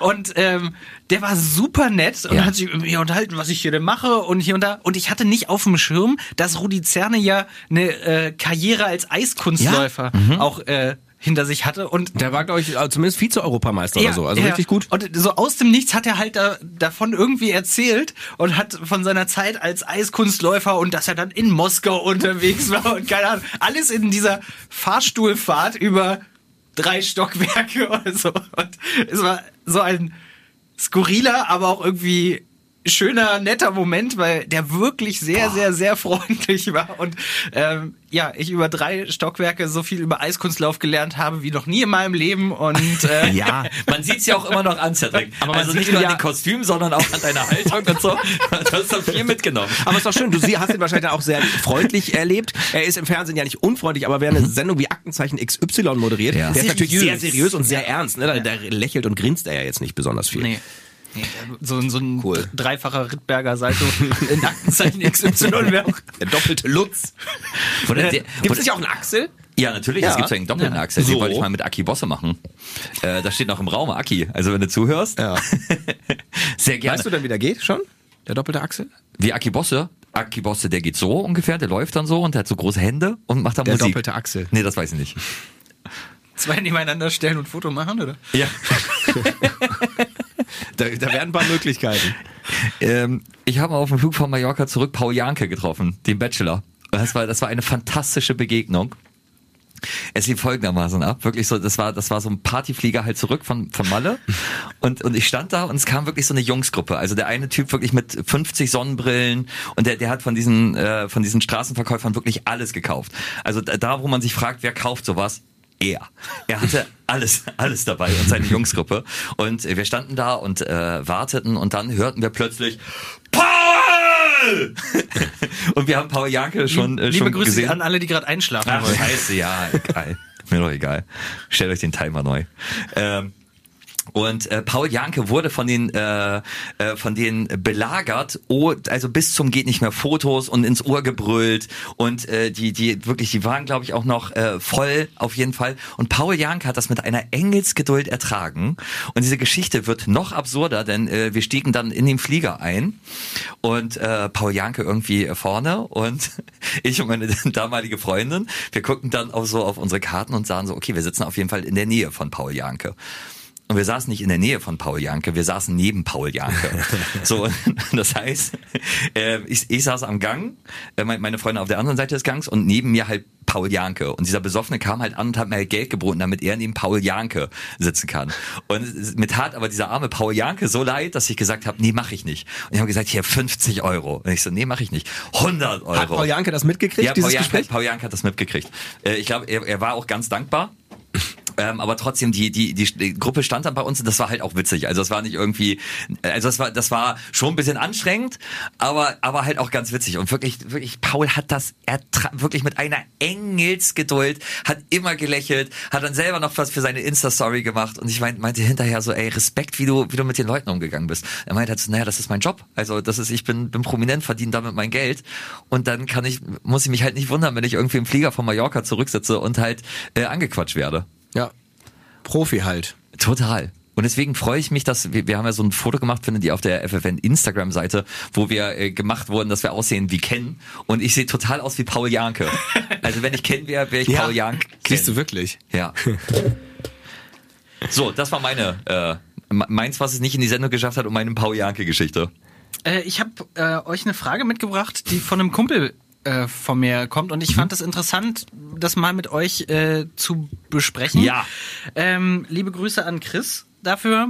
Und ähm, der war super nett und Ja. hat sich mit mir unterhalten, was ich hier denn mache und hier und da. Und ich hatte nicht auf dem Schirm, dass Rudi Zerne ja eine äh, Karriere als Eiskunstläufer auch äh, hinter sich hatte. Und Der war, glaube ich, äh, zumindest Vize-Europameister oder so. Also ja. richtig gut. Und so aus dem Nichts hat er halt da, davon irgendwie erzählt und hat von seiner Zeit als Eiskunstläufer und dass er dann in Moskau unterwegs war und keine Ahnung. Alles in dieser Fahrstuhlfahrt über drei Stockwerke oder so. Und es war so ein skurriler, aber auch irgendwie schöner, netter Moment, weil der wirklich sehr, sehr, sehr freundlich war und ähm, ja, ich über drei Stockwerke so viel über Eiskunstlauf gelernt habe wie noch nie in meinem Leben und äh, Ja, Man sieht es ja auch immer noch an, Cedric. Aber man also sieht nicht nur ja- an den Kostümen, sondern auch an deiner Haltung und so. Du hast da viel mitgenommen. Aber ist doch schön, du hast ihn wahrscheinlich auch sehr freundlich erlebt. Er ist im Fernsehen ja nicht unfreundlich, aber wer eine Sendung wie Aktenzeichen XY moderiert, Ja. der ist natürlich sehr seriös und sehr ernst. Ne? Da, da lächelt und grinst er ja jetzt nicht besonders viel. nee. So, so ein Cool. dreifacher Rittberger Salto in Aktenzeichen XY wäre auch Der doppelte Lutz. Von der, Gibt es nicht auch einen Axel? Ja, natürlich. Ja. Es gibt ja einen doppelten Ja. Achsel. Den So. wollte ich mal mit Aki Bosse machen. Äh, da steht noch im Raum Aki. Also wenn du zuhörst, Ja. sehr gerne. Weißt du denn, wie der geht schon? Der doppelte Axel? Wie Aki Bosse? Aki Bosse, der geht so ungefähr, der läuft dann so und der hat so große Hände und macht dann Der Musik. doppelte Axel. Nee, das weiß ich nicht. zwei nebeneinander stellen und Foto machen, oder? Ja. Da, da werden ein paar Möglichkeiten. ähm, ich habe auf dem Flug von Mallorca zurück Paul Janke getroffen, den Bachelor. Das war, das war eine fantastische Begegnung. Es lief folgendermaßen ab, wirklich so, das war, das war so ein Partyflieger halt zurück von, von Malle und, und ich stand da und es kam wirklich so eine Jungsgruppe, also der eine Typ wirklich mit 50 Sonnenbrillen und der, der hat von diesen, äh, von diesen Straßenverkäufern wirklich alles gekauft. Also da, wo man sich fragt, wer kauft sowas, er. Er hatte alles, alles dabei und seine Jungsgruppe. Und wir standen da und äh, warteten und dann hörten wir plötzlich Paul! und wir haben Paul Janke schon, äh, Liebe schon Grüße gesehen. an alle, die gerade einschlafen Ach, wollen. scheiße, ja, egal. Mir doch egal. Stellt euch den Timer neu. Ähm, und äh, Paul Janke wurde von den äh, äh, von denen belagert, oh, also bis zum geht nicht mehr Fotos und ins Ohr gebrüllt. Und äh, die die wirklich die waren glaube ich auch noch äh, voll auf jeden Fall. Und Paul Janke hat das mit einer Engelsgeduld ertragen. Und diese Geschichte wird noch absurder, denn äh, wir stiegen dann in den Flieger ein. Und äh, Paul Janke irgendwie vorne und ich und meine damalige Freundin, wir guckten dann auch so auf unsere Karten und sahen so, okay, wir sitzen auf jeden Fall in der Nähe von Paul Janke. Und wir saßen nicht in der Nähe von Paul Janke, wir saßen neben Paul Janke. so, das heißt, äh, ich, ich saß am Gang, äh, mein- meine Freundin auf der anderen Seite des Gangs und neben mir halt Paul Janke. Und dieser Besoffene kam halt an und hat mir halt Geld geboten, damit er neben Paul Janke sitzen kann. Und mir tat aber dieser arme Paul Janke so leid, dass ich gesagt habe, nee, mach ich nicht. Und ich habe gesagt, hier 50 Euro. Und ich so, nee, mach ich nicht. 100 Euro. Hat Paul Janke das mitgekriegt, Ja, dieses Paul Janke, Gespräch? Paul Janke hat das mitgekriegt. Äh, ich glaube, er, er war auch ganz dankbar. Ähm, aber trotzdem, die, die, die, die Gruppe stand dann bei uns und das war halt auch witzig. Also es war nicht irgendwie, also das war, das war schon ein bisschen anstrengend, aber, aber halt auch ganz witzig. Und wirklich, wirklich, Paul hat das wirklich mit einer Engelsgeduld, hat immer gelächelt, hat dann selber noch was für seine Insta-Story gemacht und ich meinte, meinte hinterher so, ey, Respekt, wie du, wie du mit den Leuten umgegangen bist. Er meinte halt so, naja, das ist mein Job. Also das ist, ich bin, bin prominent, verdiene damit mein Geld und dann kann ich, muss ich mich halt nicht wundern, wenn ich irgendwie im Flieger von Mallorca zurücksitze und halt äh, angequatscht werde. Ja. Profi halt. Total. Und deswegen freue ich mich, dass wir, wir haben ja so ein Foto gemacht, findet ihr auf der FFN Instagram Seite, wo wir äh, gemacht wurden, dass wir aussehen wie Ken. Und ich sehe total aus wie Paul Janke. Also wenn ich Ken wäre, wäre ich Paul Janke. Siehst du wirklich? Ja. So, das war meine, äh, meins, was es nicht in die Sendung geschafft hat, und meine Paul Janke-Geschichte. Äh, ich habe äh, euch eine Frage mitgebracht, die von einem Kumpel äh, von mir kommt und ich fand es interessant, das mal mit euch äh, zu besprechen. Ja. Ähm, liebe Grüße an Chris dafür.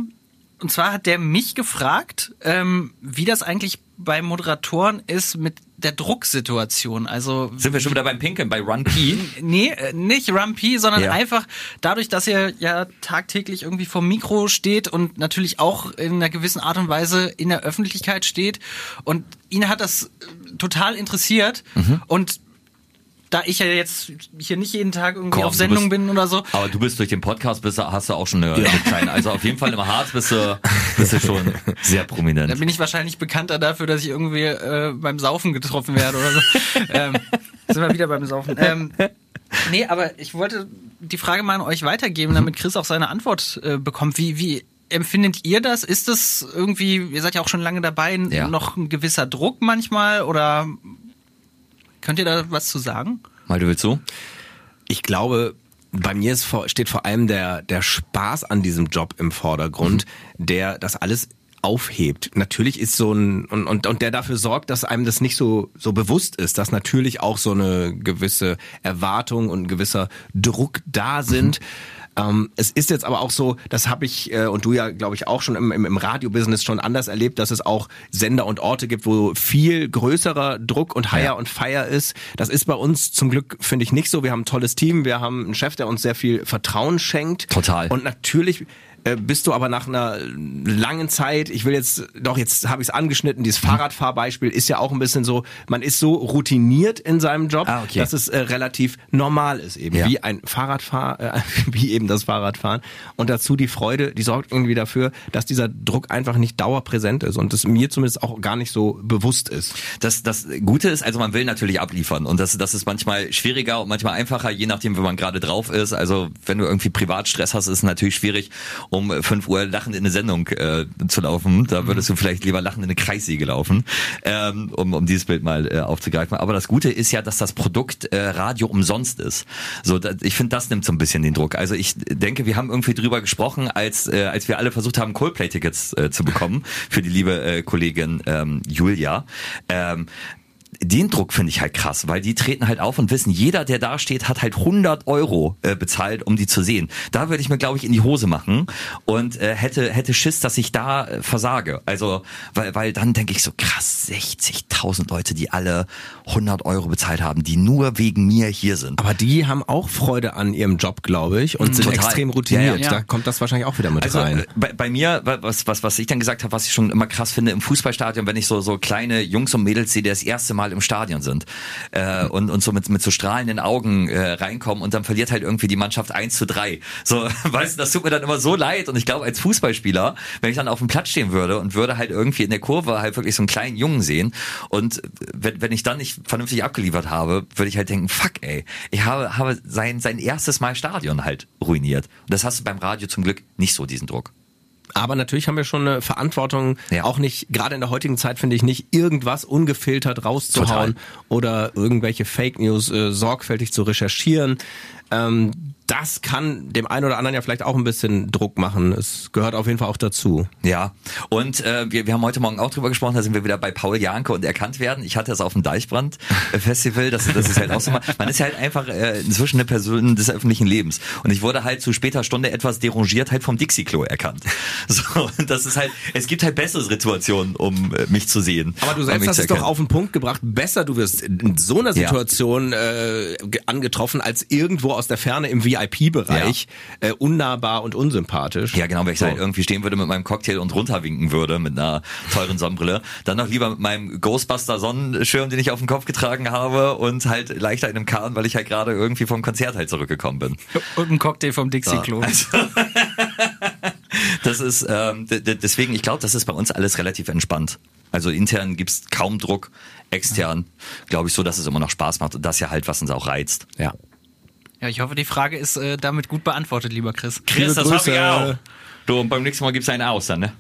Und zwar hat der mich gefragt, ähm, wie das eigentlich bei Moderatoren ist mit der Drucksituation. Also Sind wir schon wieder beim Pinkeln, bei Run P? Nee, äh, nicht Rumpy, sondern Ja. einfach dadurch, dass er ja tagtäglich irgendwie vom Mikro steht und natürlich auch in einer gewissen Art und Weise in der Öffentlichkeit steht. Und ihn hat das äh, total interessiert. Mhm. Und da ich ja jetzt hier nicht jeden Tag irgendwie Komm, auf du Sendung bist- bin oder so, Aber du bist durch den Podcast, bist, du- hast du auch schon eine, eine kleine, also auf jeden Fall im Harz bist du, bist du schon sehr da prominent. bin ich wahrscheinlich bekannter dafür, dass ich irgendwie äh, beim Saufen getroffen werde oder so. ähm, sind wir wieder beim Saufen. Ähm, nee, aber ich wollte die Frage mal an euch weitergeben, damit Chris auch seine Antwort äh, bekommt. Wie, wie empfindet ihr das? Ist das irgendwie, ihr seid ja auch schon lange dabei, Ja. noch ein gewisser Druck manchmal oder könnt ihr da was zu sagen? Mal, du willst so? Ich glaube, bei mir ist steht vor allem der, der Spaß an diesem Job im Vordergrund, der das alles aufhebt. Natürlich ist so ein und, und und der dafür sorgt, dass einem das nicht so so bewusst ist, dass natürlich auch so eine gewisse Erwartung und ein gewisser Druck da sind. Ähm, es ist jetzt aber auch so, das habe ich äh, und du ja, glaube ich, auch schon im, im, im Radiobusiness schon anders erlebt, dass es auch Sender und Orte gibt, wo viel größerer Druck und Hire Ja. und Fire ist. Das ist bei uns zum Glück, finde ich, nicht so. Wir haben ein tolles Team, wir haben einen Chef, der uns sehr viel Vertrauen schenkt. Total. Und natürlich äh, bist du aber nach einer langen Zeit, ich will jetzt, doch jetzt habe ich es angeschnitten, dieses Fahrradfahrbeispiel ist ja auch ein bisschen so, man ist so routiniert in seinem Job, Ah, okay. dass es äh, relativ normal ist eben, Ja. wie ein Fahrradfahr, äh, wie eben das Fahrradfahren und dazu die Freude, die sorgt irgendwie dafür, dass dieser Druck einfach nicht dauerpräsent ist und es mir zumindest auch gar nicht so bewusst ist. Das, das Gute ist, also man will natürlich abliefern und das, das ist manchmal schwieriger und manchmal einfacher, je nachdem, wie man gerade drauf ist. Also wenn du irgendwie Privatstress hast, ist es natürlich schwierig, um 5 Uhr lachend in eine Sendung äh, zu laufen. Da würdest du vielleicht lieber lachend in eine Kreissäge laufen, ähm, um, um dieses Bild mal äh, aufzugreifen. Aber das Gute ist ja, dass das Produkt äh, Radio umsonst ist. So, da, ich finde, das nimmt so ein bisschen den Druck. Also ich denke, wir haben irgendwie drüber gesprochen, als äh, als wir alle versucht haben, Coldplay-Tickets äh, zu bekommen für die liebe äh, Kollegin ähm, Julia. Ähm, den Druck finde ich halt krass, weil die treten halt auf und wissen, jeder, der da steht, hat halt 100 Euro äh, bezahlt, um die zu sehen. Da würde ich mir, glaube ich, in die Hose machen und äh, hätte hätte Schiss, dass ich da äh, versage. Also, weil, weil dann denke ich so, krass, 60.000 Leute, die alle 100 Euro bezahlt haben, die nur wegen mir hier sind. Aber die haben auch Freude an ihrem Job, glaube ich, und sind Total. extrem routiniert. Ja, ja. Da kommt das wahrscheinlich auch wieder mit Also rein. äh, bei, bei mir, wa- was, was, was ich dann gesagt habe, was ich schon immer krass finde im Fußballstadion, wenn ich so, so kleine Jungs und Mädels sehe, die das erste Mal im Stadion sind äh, und, und so mit, mit so strahlenden Augen äh, reinkommen und dann verliert halt irgendwie die Mannschaft 1 zu 3. So, weißt du, das tut mir dann immer so leid und ich glaube, als Fußballspieler, wenn ich dann auf dem Platz stehen würde und würde halt irgendwie in der Kurve halt wirklich so einen kleinen Jungen sehen und wenn, wenn ich dann nicht vernünftig abgeliefert habe, würde ich halt denken, fuck ey, ich habe, habe sein, sein erstes Mal Stadion halt ruiniert. Und das hast du beim Radio zum Glück nicht so, diesen Druck. Aber natürlich haben wir schon eine Verantwortung, Ja. auch nicht, gerade in der heutigen Zeit finde ich nicht, irgendwas ungefiltert rauszuhauen oder irgendwelche Fake News äh, sorgfältig zu recherchieren. Ähm, das kann dem einen oder anderen ja vielleicht auch ein bisschen Druck machen. Es gehört auf jeden Fall auch dazu. Ja, und äh, wir, wir haben heute Morgen auch drüber gesprochen, da sind wir wieder bei Paul Janke und erkannt werden. Ich hatte es auf dem Deichbrand-Festival, das, das ist halt auch so mal, man ist ja halt einfach äh, inzwischen eine Person des öffentlichen Lebens. Und ich wurde halt zu später Stunde etwas derangiert halt vom Dixie-Klo erkannt. So, und das ist halt, es gibt halt bessere Situationen, um äh, mich zu sehen. Aber du um selbst mich hast es doch auf den Punkt gebracht. Besser, du wirst in so einer Ja. Situation äh, ge- angetroffen, als irgendwo aus der Ferne im VIP-Bereich, äh, unnahbar und unsympathisch. Ja, genau, wenn ich So. da halt irgendwie stehen würde mit meinem Cocktail und runterwinken würde mit einer teuren Sonnenbrille. Dann noch lieber mit meinem Ghostbuster Sonnenschirm, den ich auf dem Kopf getragen habe und halt leichter in einem Kahn, weil ich halt gerade irgendwie vom Konzert halt zurückgekommen bin. Und ein Cocktail vom Dixie-Klo. Also, das ist, ähm, deswegen, ich glaube, das ist bei uns alles relativ entspannt. Also intern gibt's kaum Druck, extern glaube ich so, dass es immer noch Spaß macht und das ja halt, was uns auch reizt. Ja. Ja, ich hoffe, die Frage ist äh, damit gut beantwortet, lieber Chris. Chris, das hab ich auch. Du, und beim nächsten Mal gibt's einen aus dann, ne?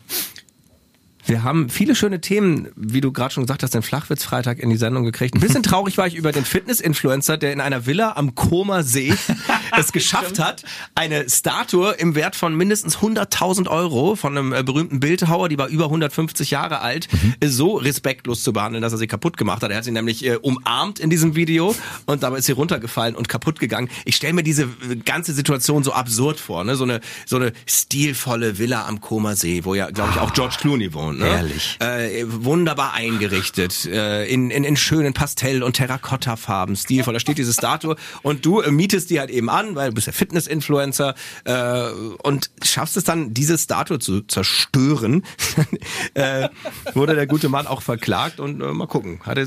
Wir haben viele schöne Themen, wie du gerade schon gesagt hast, den Flachwitz-Freitag in die Sendung gekriegt. Ein bisschen traurig war ich über den Fitness-Influencer, der in einer Villa am Koma See es geschafft hat, eine Statue im Wert von mindestens 100.000 Euro von einem äh, berühmten Bildhauer, die war über 150 Jahre alt, äh, so respektlos zu behandeln, dass er sie kaputt gemacht hat. Er hat sie nämlich äh, umarmt in diesem Video und dabei ist sie runtergefallen und kaputt gegangen. Ich stelle mir diese äh, ganze Situation so absurd vor, ne? So eine so eine stilvolle Villa am Koma See, wo ja, glaube ich, auch George Clooney wohnt. Ne? Herrlich. Äh, wunderbar eingerichtet, äh, in, in, in schönen Pastell- und Terrakotta-Farben, stilvoll. Da steht diese Statue und du äh, mietest die halt eben an, weil du bist ja Fitness-Influencer äh, und schaffst es dann, diese Statue zu zerstören. äh, wurde der gute Mann auch verklagt und äh, mal gucken. Hat er,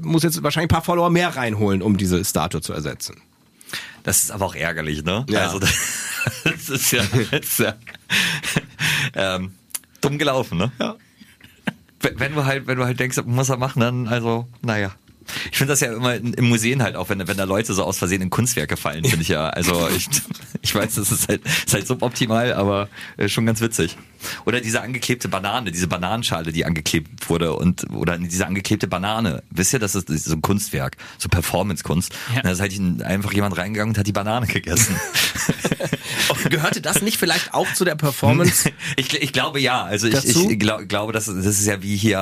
muss jetzt wahrscheinlich ein paar Follower mehr reinholen, um diese Statue zu ersetzen. Das ist aber auch ärgerlich, ne? Ja. Also das, das ist ja, das ist ja ähm, dumm gelaufen, ne? Ja. Wenn du halt, wenn du halt denkst, muss er machen, dann also, naja. Ich finde das ja immer im Museen halt auch, wenn, wenn da Leute so aus Versehen in Kunstwerke fallen, finde ich ja. Also ich, ich weiß, das ist halt, ist halt suboptimal, aber äh, schon ganz witzig. Oder diese angeklebte Banane, diese Bananenschale, die angeklebt wurde und oder diese angeklebte Banane. Wisst ihr, das ist, das ist so ein Kunstwerk, so Performance-Kunst. Ja. Da ist halt einfach jemand reingegangen und hat die Banane gegessen. Gehörte das nicht vielleicht auch zu der Performance? Ich, ich glaube ja. Also ich, ich glaub, glaube, das, das ist ja wie hier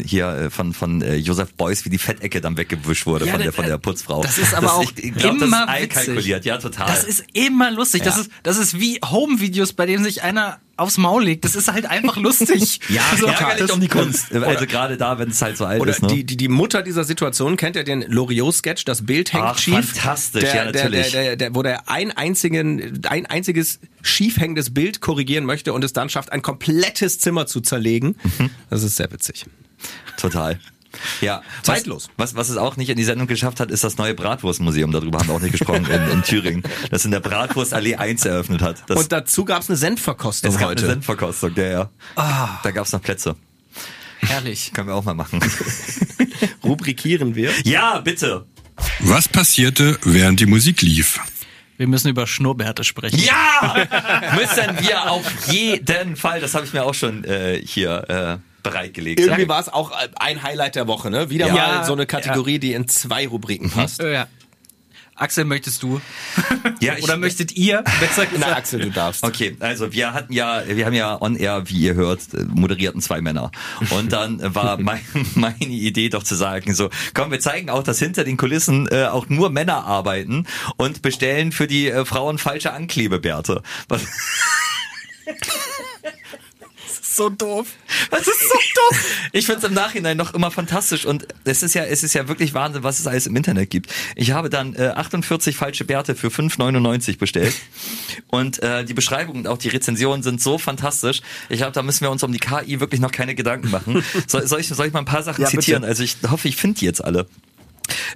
äh, hier äh, von von äh, Josef Beuys, wie die Fettecke dann weggewischt wurde Ja, von der das- von der Putzfrau. das ist aber auch ich, glaub, das immer ist witzig. einkalkuliert, ja total. Das ist immer lustig. Das Ja. ist, das ist wie Home-Videos, bei denen sich einer aufs Maul legt. Das ist halt einfach lustig. Ja, so, total. Ärgerlich das- um die Kunst. Also gerade da, wenn es halt so alt Oder ist. Ne? die, die, die Mutter dieser Situation, kennt ihr den Loriot-Sketch, das Bild hängt Ach, schief? fantastisch, der, ja, Der, natürlich. der, der, der, wo der ein, einzigen, ein einziges schief hängendes Bild korrigieren möchte und es dann schafft, ein komplettes Zimmer zu zerlegen. Mhm. Das ist sehr witzig. Total. Ja, Zeitlos. Was, was, was es auch nicht in die Sendung geschafft hat, ist das neue Bratwurstmuseum. Darüber haben wir auch nicht gesprochen in, in Thüringen. Das in der Bratwurstallee 1 eröffnet hat. Das, Und dazu gab es eine Senfverkostung es gab heute. eine Senfverkostung, ja, ja. Da gab es noch Plätze. Herrlich. Können wir auch mal machen. Rubrikieren wir. ja, bitte. Was passierte, während die Musik lief? Wir müssen über Schnurrbärte sprechen. Ja! Müssen wir auf jeden Fall. Das habe ich mir auch schon äh, hier äh, bereitgelegt. Irgendwie war es auch ein Highlight der Woche, ne? Wieder Ja, mal so eine Kategorie, die in zwei Rubriken passt. Äh, ja. Axel, möchtest du? Ja, ich- Oder möchtet ihr? Besser Na, gesagt. Axel, du darfst. Okay, also wir hatten ja, wir haben ja on air, wie ihr hört, äh, moderierten zwei Männer. Und dann war mein, meine Idee doch zu sagen, so, komm, wir zeigen auch, dass hinter den Kulissen äh, auch nur Männer arbeiten und bestellen für die äh, Frauen falsche Anklebebärte. Was, so doof. Das ist so doof. Ich finde es im Nachhinein noch immer fantastisch und es ist ja, es ist ja wirklich Wahnsinn, was es alles im Internet gibt. Ich habe dann äh, 48 falsche Bärte für 5,99 bestellt und äh, die Beschreibung und auch die Rezensionen sind so fantastisch. Ich glaube, da müssen wir uns um die KI wirklich noch keine Gedanken machen. Soll, soll, ich, soll ich mal ein paar Sachen Ja, bitte. zitieren? Also ich hoffe, ich finde die jetzt alle.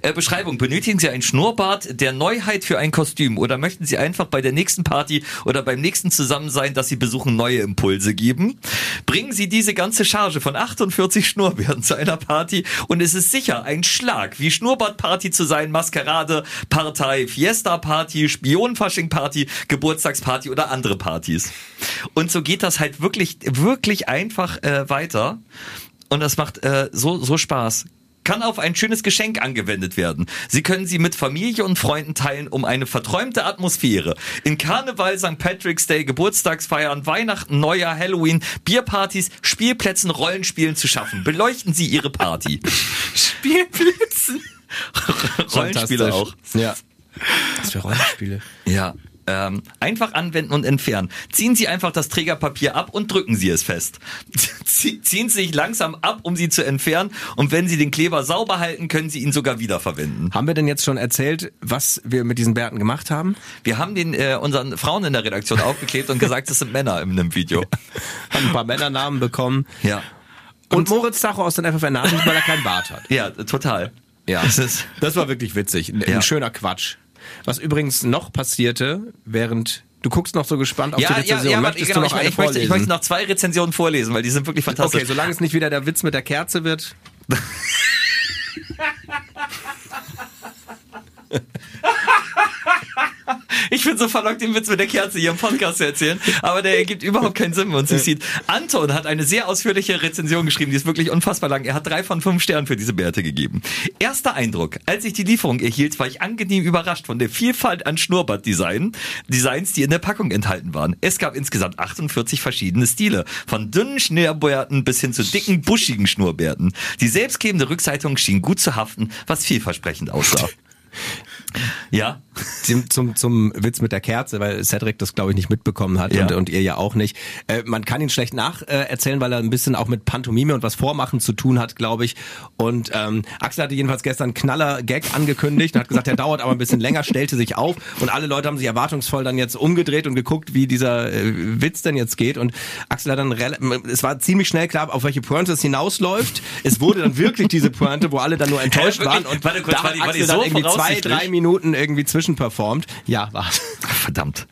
Äh, Beschreibung. Benötigen Sie ein Schnurrbart der Neuheit für ein Kostüm oder möchten Sie einfach bei der nächsten Party oder beim nächsten Zusammensein, das Sie besuchen, neue Impulse geben? Bringen Sie diese ganze Charge von 48 Schnurrbärten zu einer Party und es ist sicher ein Schlag, wie Schnurrbartparty zu sein, Maskerade, Partei, Fiesta-Party, Spion-Fasching-Party, Geburtstagsparty oder andere Partys. Und so geht das halt wirklich, wirklich einfach äh, weiter. Und das macht äh, so, so Spaß. Kann auf ein schönes Geschenk angewendet werden. Sie können sie mit Familie und Freunden teilen, um eine verträumte Atmosphäre. In Karneval, St. Patrick's Day, Geburtstagsfeiern, Weihnachten, Neujahr, Halloween, Bierpartys, Spielplätzen, Rollenspielen zu schaffen. Beleuchten Sie Ihre Party. Spielplätzen. Rollenspiele auch. Ja. Was für Rollenspiele. Ja. Ähm, einfach anwenden und entfernen. Ziehen Sie einfach das Trägerpapier ab und drücken Sie es fest. Zie- Ziehen Sie sich langsam ab, um sie zu entfernen. Und wenn Sie den Kleber sauber halten, können Sie ihn sogar wiederverwenden. Haben wir denn jetzt schon erzählt, was wir mit diesen Bärten gemacht haben? Wir haben den äh, unseren Frauen in der Redaktion aufgeklebt und gesagt, das sind Männer in einem Video. Haben ein paar Männernamen bekommen. Ja. Und, Moritz Tacho aus den FFN Nachrichten, weil er keinen Bart hat. Ja, total. Ja. Das ist, Das war wirklich witzig. Ein, Ja. ein schöner Quatsch. Was übrigens noch passierte, während du guckst noch so gespannt auf die ja, ja, Rezension. ja, warte, Möchtest genau, du ich, noch eine ich, möchte, ich vorlesen? möchte noch zwei Rezensionen vorlesen, weil die sind wirklich fantastisch. Okay, solange es nicht wieder der Witz mit der Kerze wird. Ich bin so verlockt, den Witz mit der Kerze hier im Podcast zu erzählen, aber der ergibt überhaupt keinen Sinn, wenn man uns nicht sieht. Anton hat eine sehr ausführliche Rezension geschrieben, die ist wirklich unfassbar lang. Er hat drei von fünf Sternen für diese Bärte gegeben. Erster Eindruck, als ich die Lieferung erhielt, war ich angenehm überrascht von der Vielfalt an Schnurrbart-Design, Designs, die in der Packung enthalten waren. Es gab insgesamt 48 verschiedene Stile, von dünnen Schnurrbärten bis hin zu dicken, buschigen Schnurrbärten. Die selbstklebende Rückseite schien gut zu haften, was vielversprechend aussah. Ja, Zum, zum, zum Witz mit der Kerze, weil Cedric das, glaube ich, nicht mitbekommen hat Ja. und, und ihr ja auch nicht. Äh, man kann ihn schlecht nacherzählen, äh, weil er ein bisschen auch mit Pantomime und was Vormachen zu tun hat, glaube ich. Und ähm, Axel hatte jedenfalls gestern einen Knaller-Gag angekündigt und hat gesagt, der dauert aber ein bisschen länger, stellte sich auf und alle Leute haben sich erwartungsvoll dann jetzt umgedreht und geguckt, wie dieser äh, Witz denn jetzt geht. Und Axel hat dann, es war ziemlich schnell klar, auf welche Pointe es hinausläuft. Es wurde dann wirklich diese Pointe, wo alle dann nur enttäuscht wirklich? waren. Und Warte kurz, da war hat die- war die Axel dann irgendwie zwei, drei Minuten irgendwie zwischenperformt. Ja, war's. verdammt.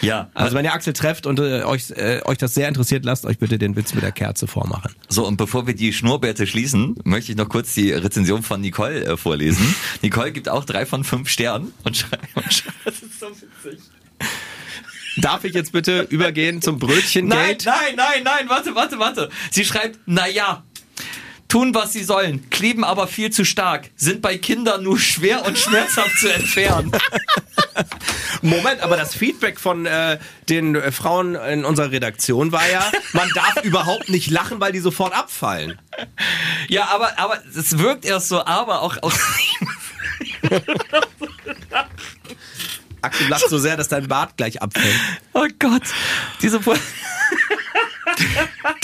Ja, Also wenn ihr Axel trefft und äh, euch, äh, euch das sehr interessiert, lasst euch bitte den Witz mit der Kerze vormachen. So, und bevor wir die Schnurrbärte schließen, möchte ich noch kurz die Rezension von Nicole äh, vorlesen. Nicole gibt auch drei von fünf Sternen und schreibt, und schreibt das ist so witzig. Darf ich jetzt bitte übergehen zum Nein, Brötchengate? nein, nein, nein, warte, warte, warte. Sie schreibt, na ja. Tun, was sie sollen, kleben aber viel zu stark, sind bei Kindern nur schwer und schmerzhaft zu entfernen. Moment, aber das Feedback von äh, den äh, Frauen in unserer Redaktion war ja, man darf überhaupt nicht lachen, weil die sofort abfallen. Ja, aber, aber es wirkt erst so, aber auch aus. Axel lacht so sehr, dass dein Bart gleich abfällt. Oh Gott. Diese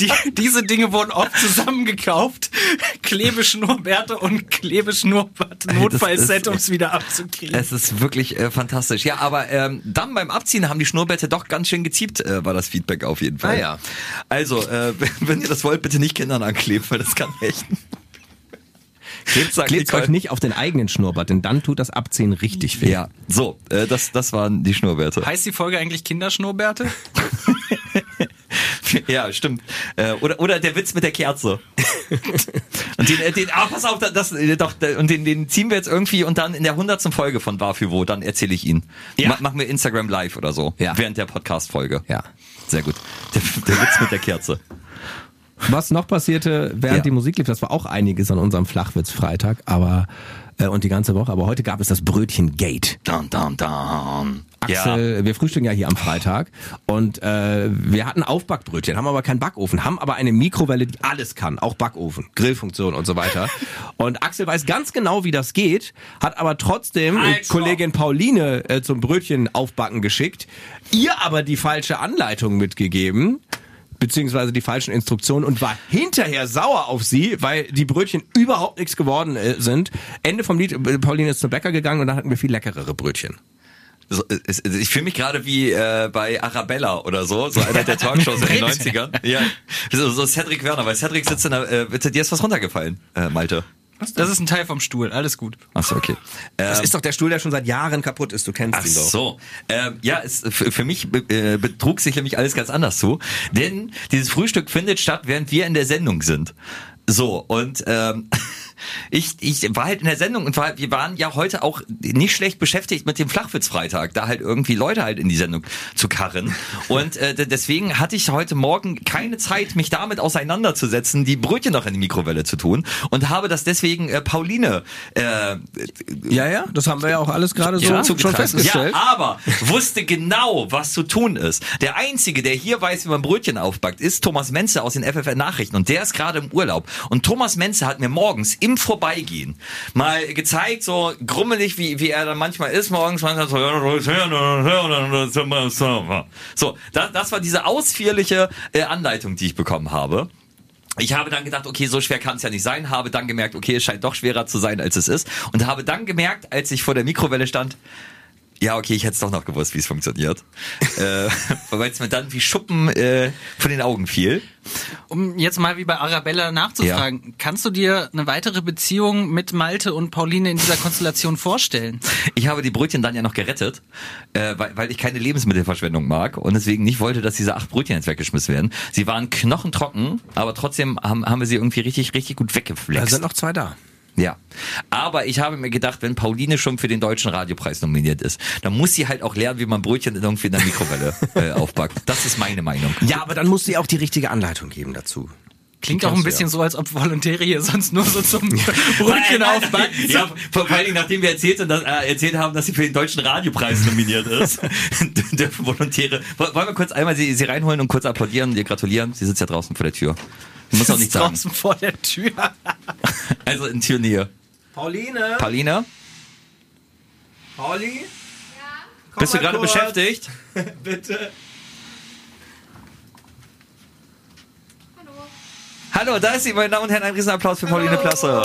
Die, diese Dinge wurden oft zusammengekauft. Klebeschnurrbärte und Klebeschnurrbart Notfallset, um es wieder abzukriegen. Es ist wirklich äh, fantastisch. Ja, aber ähm, dann beim Abziehen haben die Schnurrbärte doch ganz schön geziebt, äh, war das Feedback auf jeden Fall. Ah, ja. Also, äh, wenn ihr das wollt, bitte nicht Kindern ankleben, weil das kann echt. Klebt, Klebt euch nicht auf den eigenen Schnurrbart, denn dann tut das Abziehen richtig weh. Ja, so, äh, das, das waren die Schnurrbärte. Heißt die Folge eigentlich Kinderschnurrbärte? Ja, stimmt. Äh, oder, oder der Witz mit der Kerze. und den, äh, den, ah, pass auf, das, äh, doch, und den, den ziehen wir jetzt irgendwie und dann in der hundertsten Folge von War für wo, dann erzähle ich ihn. Ja. Ma machen wir Instagram live oder so. Ja. Während der Podcast-Folge. Ja. Sehr gut. Der, der Witz mit der Kerze. Was noch passierte, während Ja. die Musik lief, das war auch einiges an unserem Flachwitz-Freitag, aber äh, und die ganze Woche. Aber heute gab es das Brötchen Gate. Dun, dun, dun. Axel, wir frühstücken ja hier am Freitag und äh, wir hatten Aufbackbrötchen, haben aber keinen Backofen, haben aber eine Mikrowelle, die alles kann, auch Backofen, Grillfunktion und so weiter. Und Axel weiß ganz genau, wie das geht, hat aber trotzdem stopp. Kollegin Pauline äh, zum Brötchen aufbacken geschickt, ihr aber die falsche Anleitung mitgegeben beziehungsweise die falschen Instruktionen und war hinterher sauer auf sie, weil die Brötchen überhaupt nichts geworden äh, sind. Ende vom Lied, äh, Pauline ist zum Bäcker gegangen und dann hatten wir viel leckerere Brötchen. So, es- ich fühle mich gerade wie äh, bei Arabella oder so, so einer der Talkshows in den 90ern. Ja, so, so Cedric Werner, weil Cedric sitzt in der, äh, bitte, dir ist was runtergefallen, äh, Malte. Das ist ein Teil vom Stuhl, alles gut. Achso, okay. Das Ähm, ist doch der Stuhl, der schon seit Jahren kaputt ist. Du kennst Ach ihn doch. so. Ähm, ja, es, für, für mich äh, betrug sich nämlich alles ganz anders zu. Denn dieses Frühstück findet statt, während wir in der Sendung sind. So, und ähm, ich, ich war halt in der Sendung und war, wir waren ja heute auch nicht schlecht beschäftigt mit dem Flachwitzfreitag, da halt irgendwie Leute halt in die Sendung zu karren. Und äh, deswegen hatte ich heute Morgen keine Zeit, mich damit auseinanderzusetzen, die Brötchen noch in die Mikrowelle zu tun und habe das deswegen äh, Pauline äh, Ja, ja, das haben wir ja auch alles gerade so ja, schon festgestellt. Ja, aber wusste genau, was zu tun ist. Der Einzige, der hier weiß, wie man Brötchen aufbackt, ist Thomas Menze aus den FFN Nachrichten und der ist gerade im Urlaub. Und Thomas Menze hat mir morgens im Vorbeigehen mal gezeigt, so grummelig, wie, wie er dann manchmal ist, morgens manchmal so, so, das, das war diese ausführliche äh, Anleitung, die ich bekommen habe. Ich habe dann gedacht, okay, so schwer kann es ja nicht sein, habe dann gemerkt, okay, es scheint doch schwerer zu sein, als es ist. Und habe dann gemerkt, als ich vor der Mikrowelle stand, ja, okay, ich hätte es doch noch gewusst, wie es funktioniert. äh, weil es mir dann wie Schuppen äh, von den Augen fiel. Um jetzt mal wie bei Arabella nachzufragen, kannst du dir eine weitere Beziehung mit Malte und Pauline in dieser Konstellation vorstellen? Ich habe die Brötchen dann ja noch gerettet, äh, weil, weil ich keine Lebensmittelverschwendung mag und deswegen nicht wollte, dass diese acht Brötchen jetzt weggeschmissen werden. Sie waren knochentrocken, aber trotzdem haben, haben wir sie irgendwie richtig, richtig gut Da weggeflext. sind noch zwei da. Ja. Aber ich habe mir gedacht, wenn Pauline schon für den Deutschen Radiopreis nominiert ist, dann muss sie halt auch lernen, wie man Brötchen irgendwie in der Mikrowelle äh, aufbackt. Das ist meine Meinung. Ja, aber dann musst du ihr auch die richtige Anleitung geben dazu. Klingt auch ein bisschen so, als ob Volontäre hier sonst nur so zum Brötchen aufbacken. Ja, vor allen Dingen, nachdem wir erzählt, sind, dass, äh, erzählt haben, dass sie für den Deutschen Radiopreis nominiert ist, dürfen Volontäre. Wollen wir kurz einmal sie, sie reinholen und kurz applaudieren und ihr gratulieren? Sie sitzt ja draußen vor der Tür. Ich muss auch nichts sagen. draußen vor der Tür. Also in Türnähe. Pauline? Paulina, Pauli? bist du gerade kurz. beschäftigt? Bitte. Hallo, da ist sie, meine Damen und Herren. Ein Riesenapplaus für Pauline Plasse.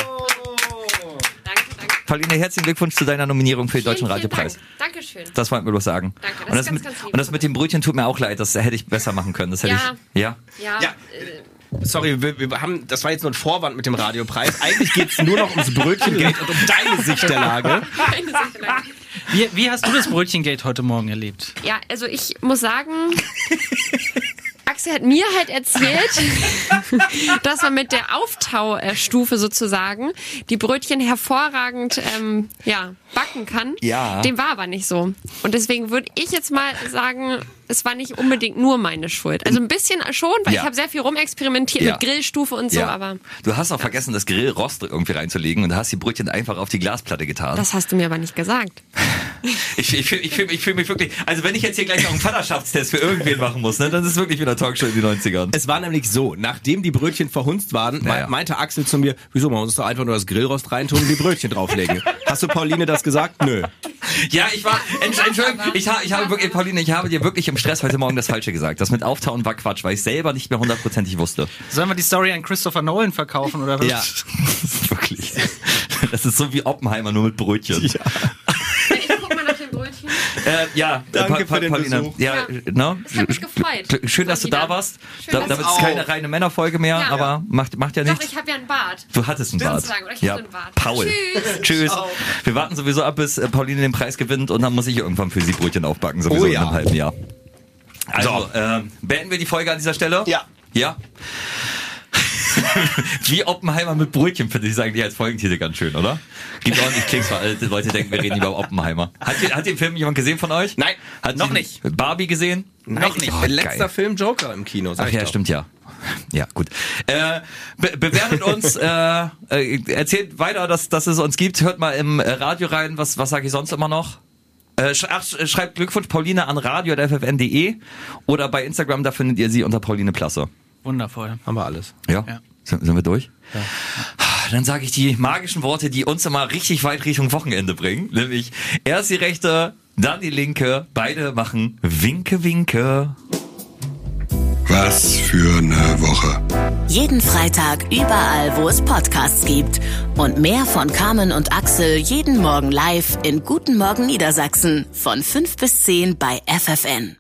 Danke, danke. Pauline, herzlichen Glückwunsch zu deiner Nominierung für den Deutschen vielen Radiopreis. Dank. Dankeschön. Das wollten wir bloß sagen. Danke, das und, das ist ganz, mit, ganz lieb. und das mit dem Brötchen tut mir auch leid. Das hätte ich besser machen können. Das hätte Ja. ich. Ja. Ja, Ja. Äh, Sorry, wir, wir haben, das war jetzt nur ein Vorwand mit dem Radiopreis. Eigentlich geht's nur noch ums Brötchengeld und um deine Sicht der Lage. Wie, wie hast du das Brötchengate heute Morgen erlebt? Ja, also ich muss sagen, Axel hat mir halt erzählt, dass man mit der Auftaustufe sozusagen die Brötchen hervorragend ähm, ja, backen kann. Ja. Dem war aber nicht so. Und deswegen würde ich jetzt mal sagen, es war nicht unbedingt nur meine Schuld. Also ein bisschen schon, weil Ja. ich habe sehr viel rumexperimentiert Ja. mit Grillstufe und so, ja. aber Du hast auch vergessen, das Grillrost irgendwie reinzulegen und hast die Brötchen einfach auf die Glasplatte getan. das hast du mir aber nicht gesagt. Ich, ich fühle ich fühl, ich fühl mich wirklich. Also wenn ich jetzt hier gleich noch einen Vaterschaftstest für irgendwen machen muss, ne, dann ist es wirklich wieder Talkshow in den 90ern. Es war nämlich so, nachdem die Brötchen verhunzt waren, Ja, ja. meinte Axel zu mir, wieso, man muss doch einfach nur das Grillrost reintun und die Brötchen drauflegen. Hast du Pauline das gesagt? Nö. Ja, ich war, Entsch- Entschuldigung, ich, ha, ich habe wirklich, Pauline, ich habe dir wirklich im Stress heute Morgen das Falsche gesagt. Das mit Auftauen war Quatsch, weil ich selber nicht mehr hundertprozentig wusste. Sollen wir die Story an Christopher Nolan verkaufen oder was? Ja. Das ist wirklich, das ist so wie Oppenheimer, nur mit Brötchen. Ich guck mal nach dem Brötchen. Äh, ja, Danke äh, Pa- für den Paulina. Besuch. Ja, Ja. ne? Ich hab mich gefreut. Schön, dass du da warst. Schön, Da, damit ist keine reine Männerfolge mehr, Ja. aber macht, macht ja Doch, nichts. ich habe ja einen Bart. Du hattest einen Bart. Oder ich ja. einen Bart. Paul. Tschüss. Tschüss. Wir warten sowieso ab, bis äh, Pauline den Preis gewinnt und dann muss ich irgendwann für sie Brötchen aufbacken, sowieso Oh in ja. einem halben Jahr. Also, ähm, beenden wir die Folge an dieser Stelle? Ja. Ja? Wie Oppenheimer mit Brötchen finde ich eigentlich als Folgentitel ganz schön, oder? Gibt ordentlich Klicks, weil alte Leute denken, wir reden über Oppenheimer. Hat, den- hat den Film jemand gesehen von euch? Nein, Hat noch nicht. Barbie gesehen? Noch nicht. Oh, Letzter geil. Film Joker im Kino. Sag Ach ich ja, doch. stimmt ja. Ja, gut. Äh, be bewertet uns, äh, äh, erzählt weiter, dass, dass es uns gibt. Hört mal im Radio rein. Was, was sage ich sonst immer noch? Äh, sch ach, sch- schreibt Glückwunsch Pauline an radio.ffn.de oder bei Instagram, da findet ihr sie unter Pauline Plasse. Wundervoll. Haben wir alles. Ja? Ja. Sind, sind wir durch? Ja. Dann sage ich die magischen Worte, die uns immer richtig weit Richtung Wochenende bringen. Nämlich erst die rechte, dann die linke. Beide machen Winke, Winke. Was für eine Woche. Jeden Freitag überall, wo es Podcasts gibt. Und mehr von Carmen und Axel jeden Morgen live in Guten Morgen Niedersachsen von 5 bis 10 bei FFN.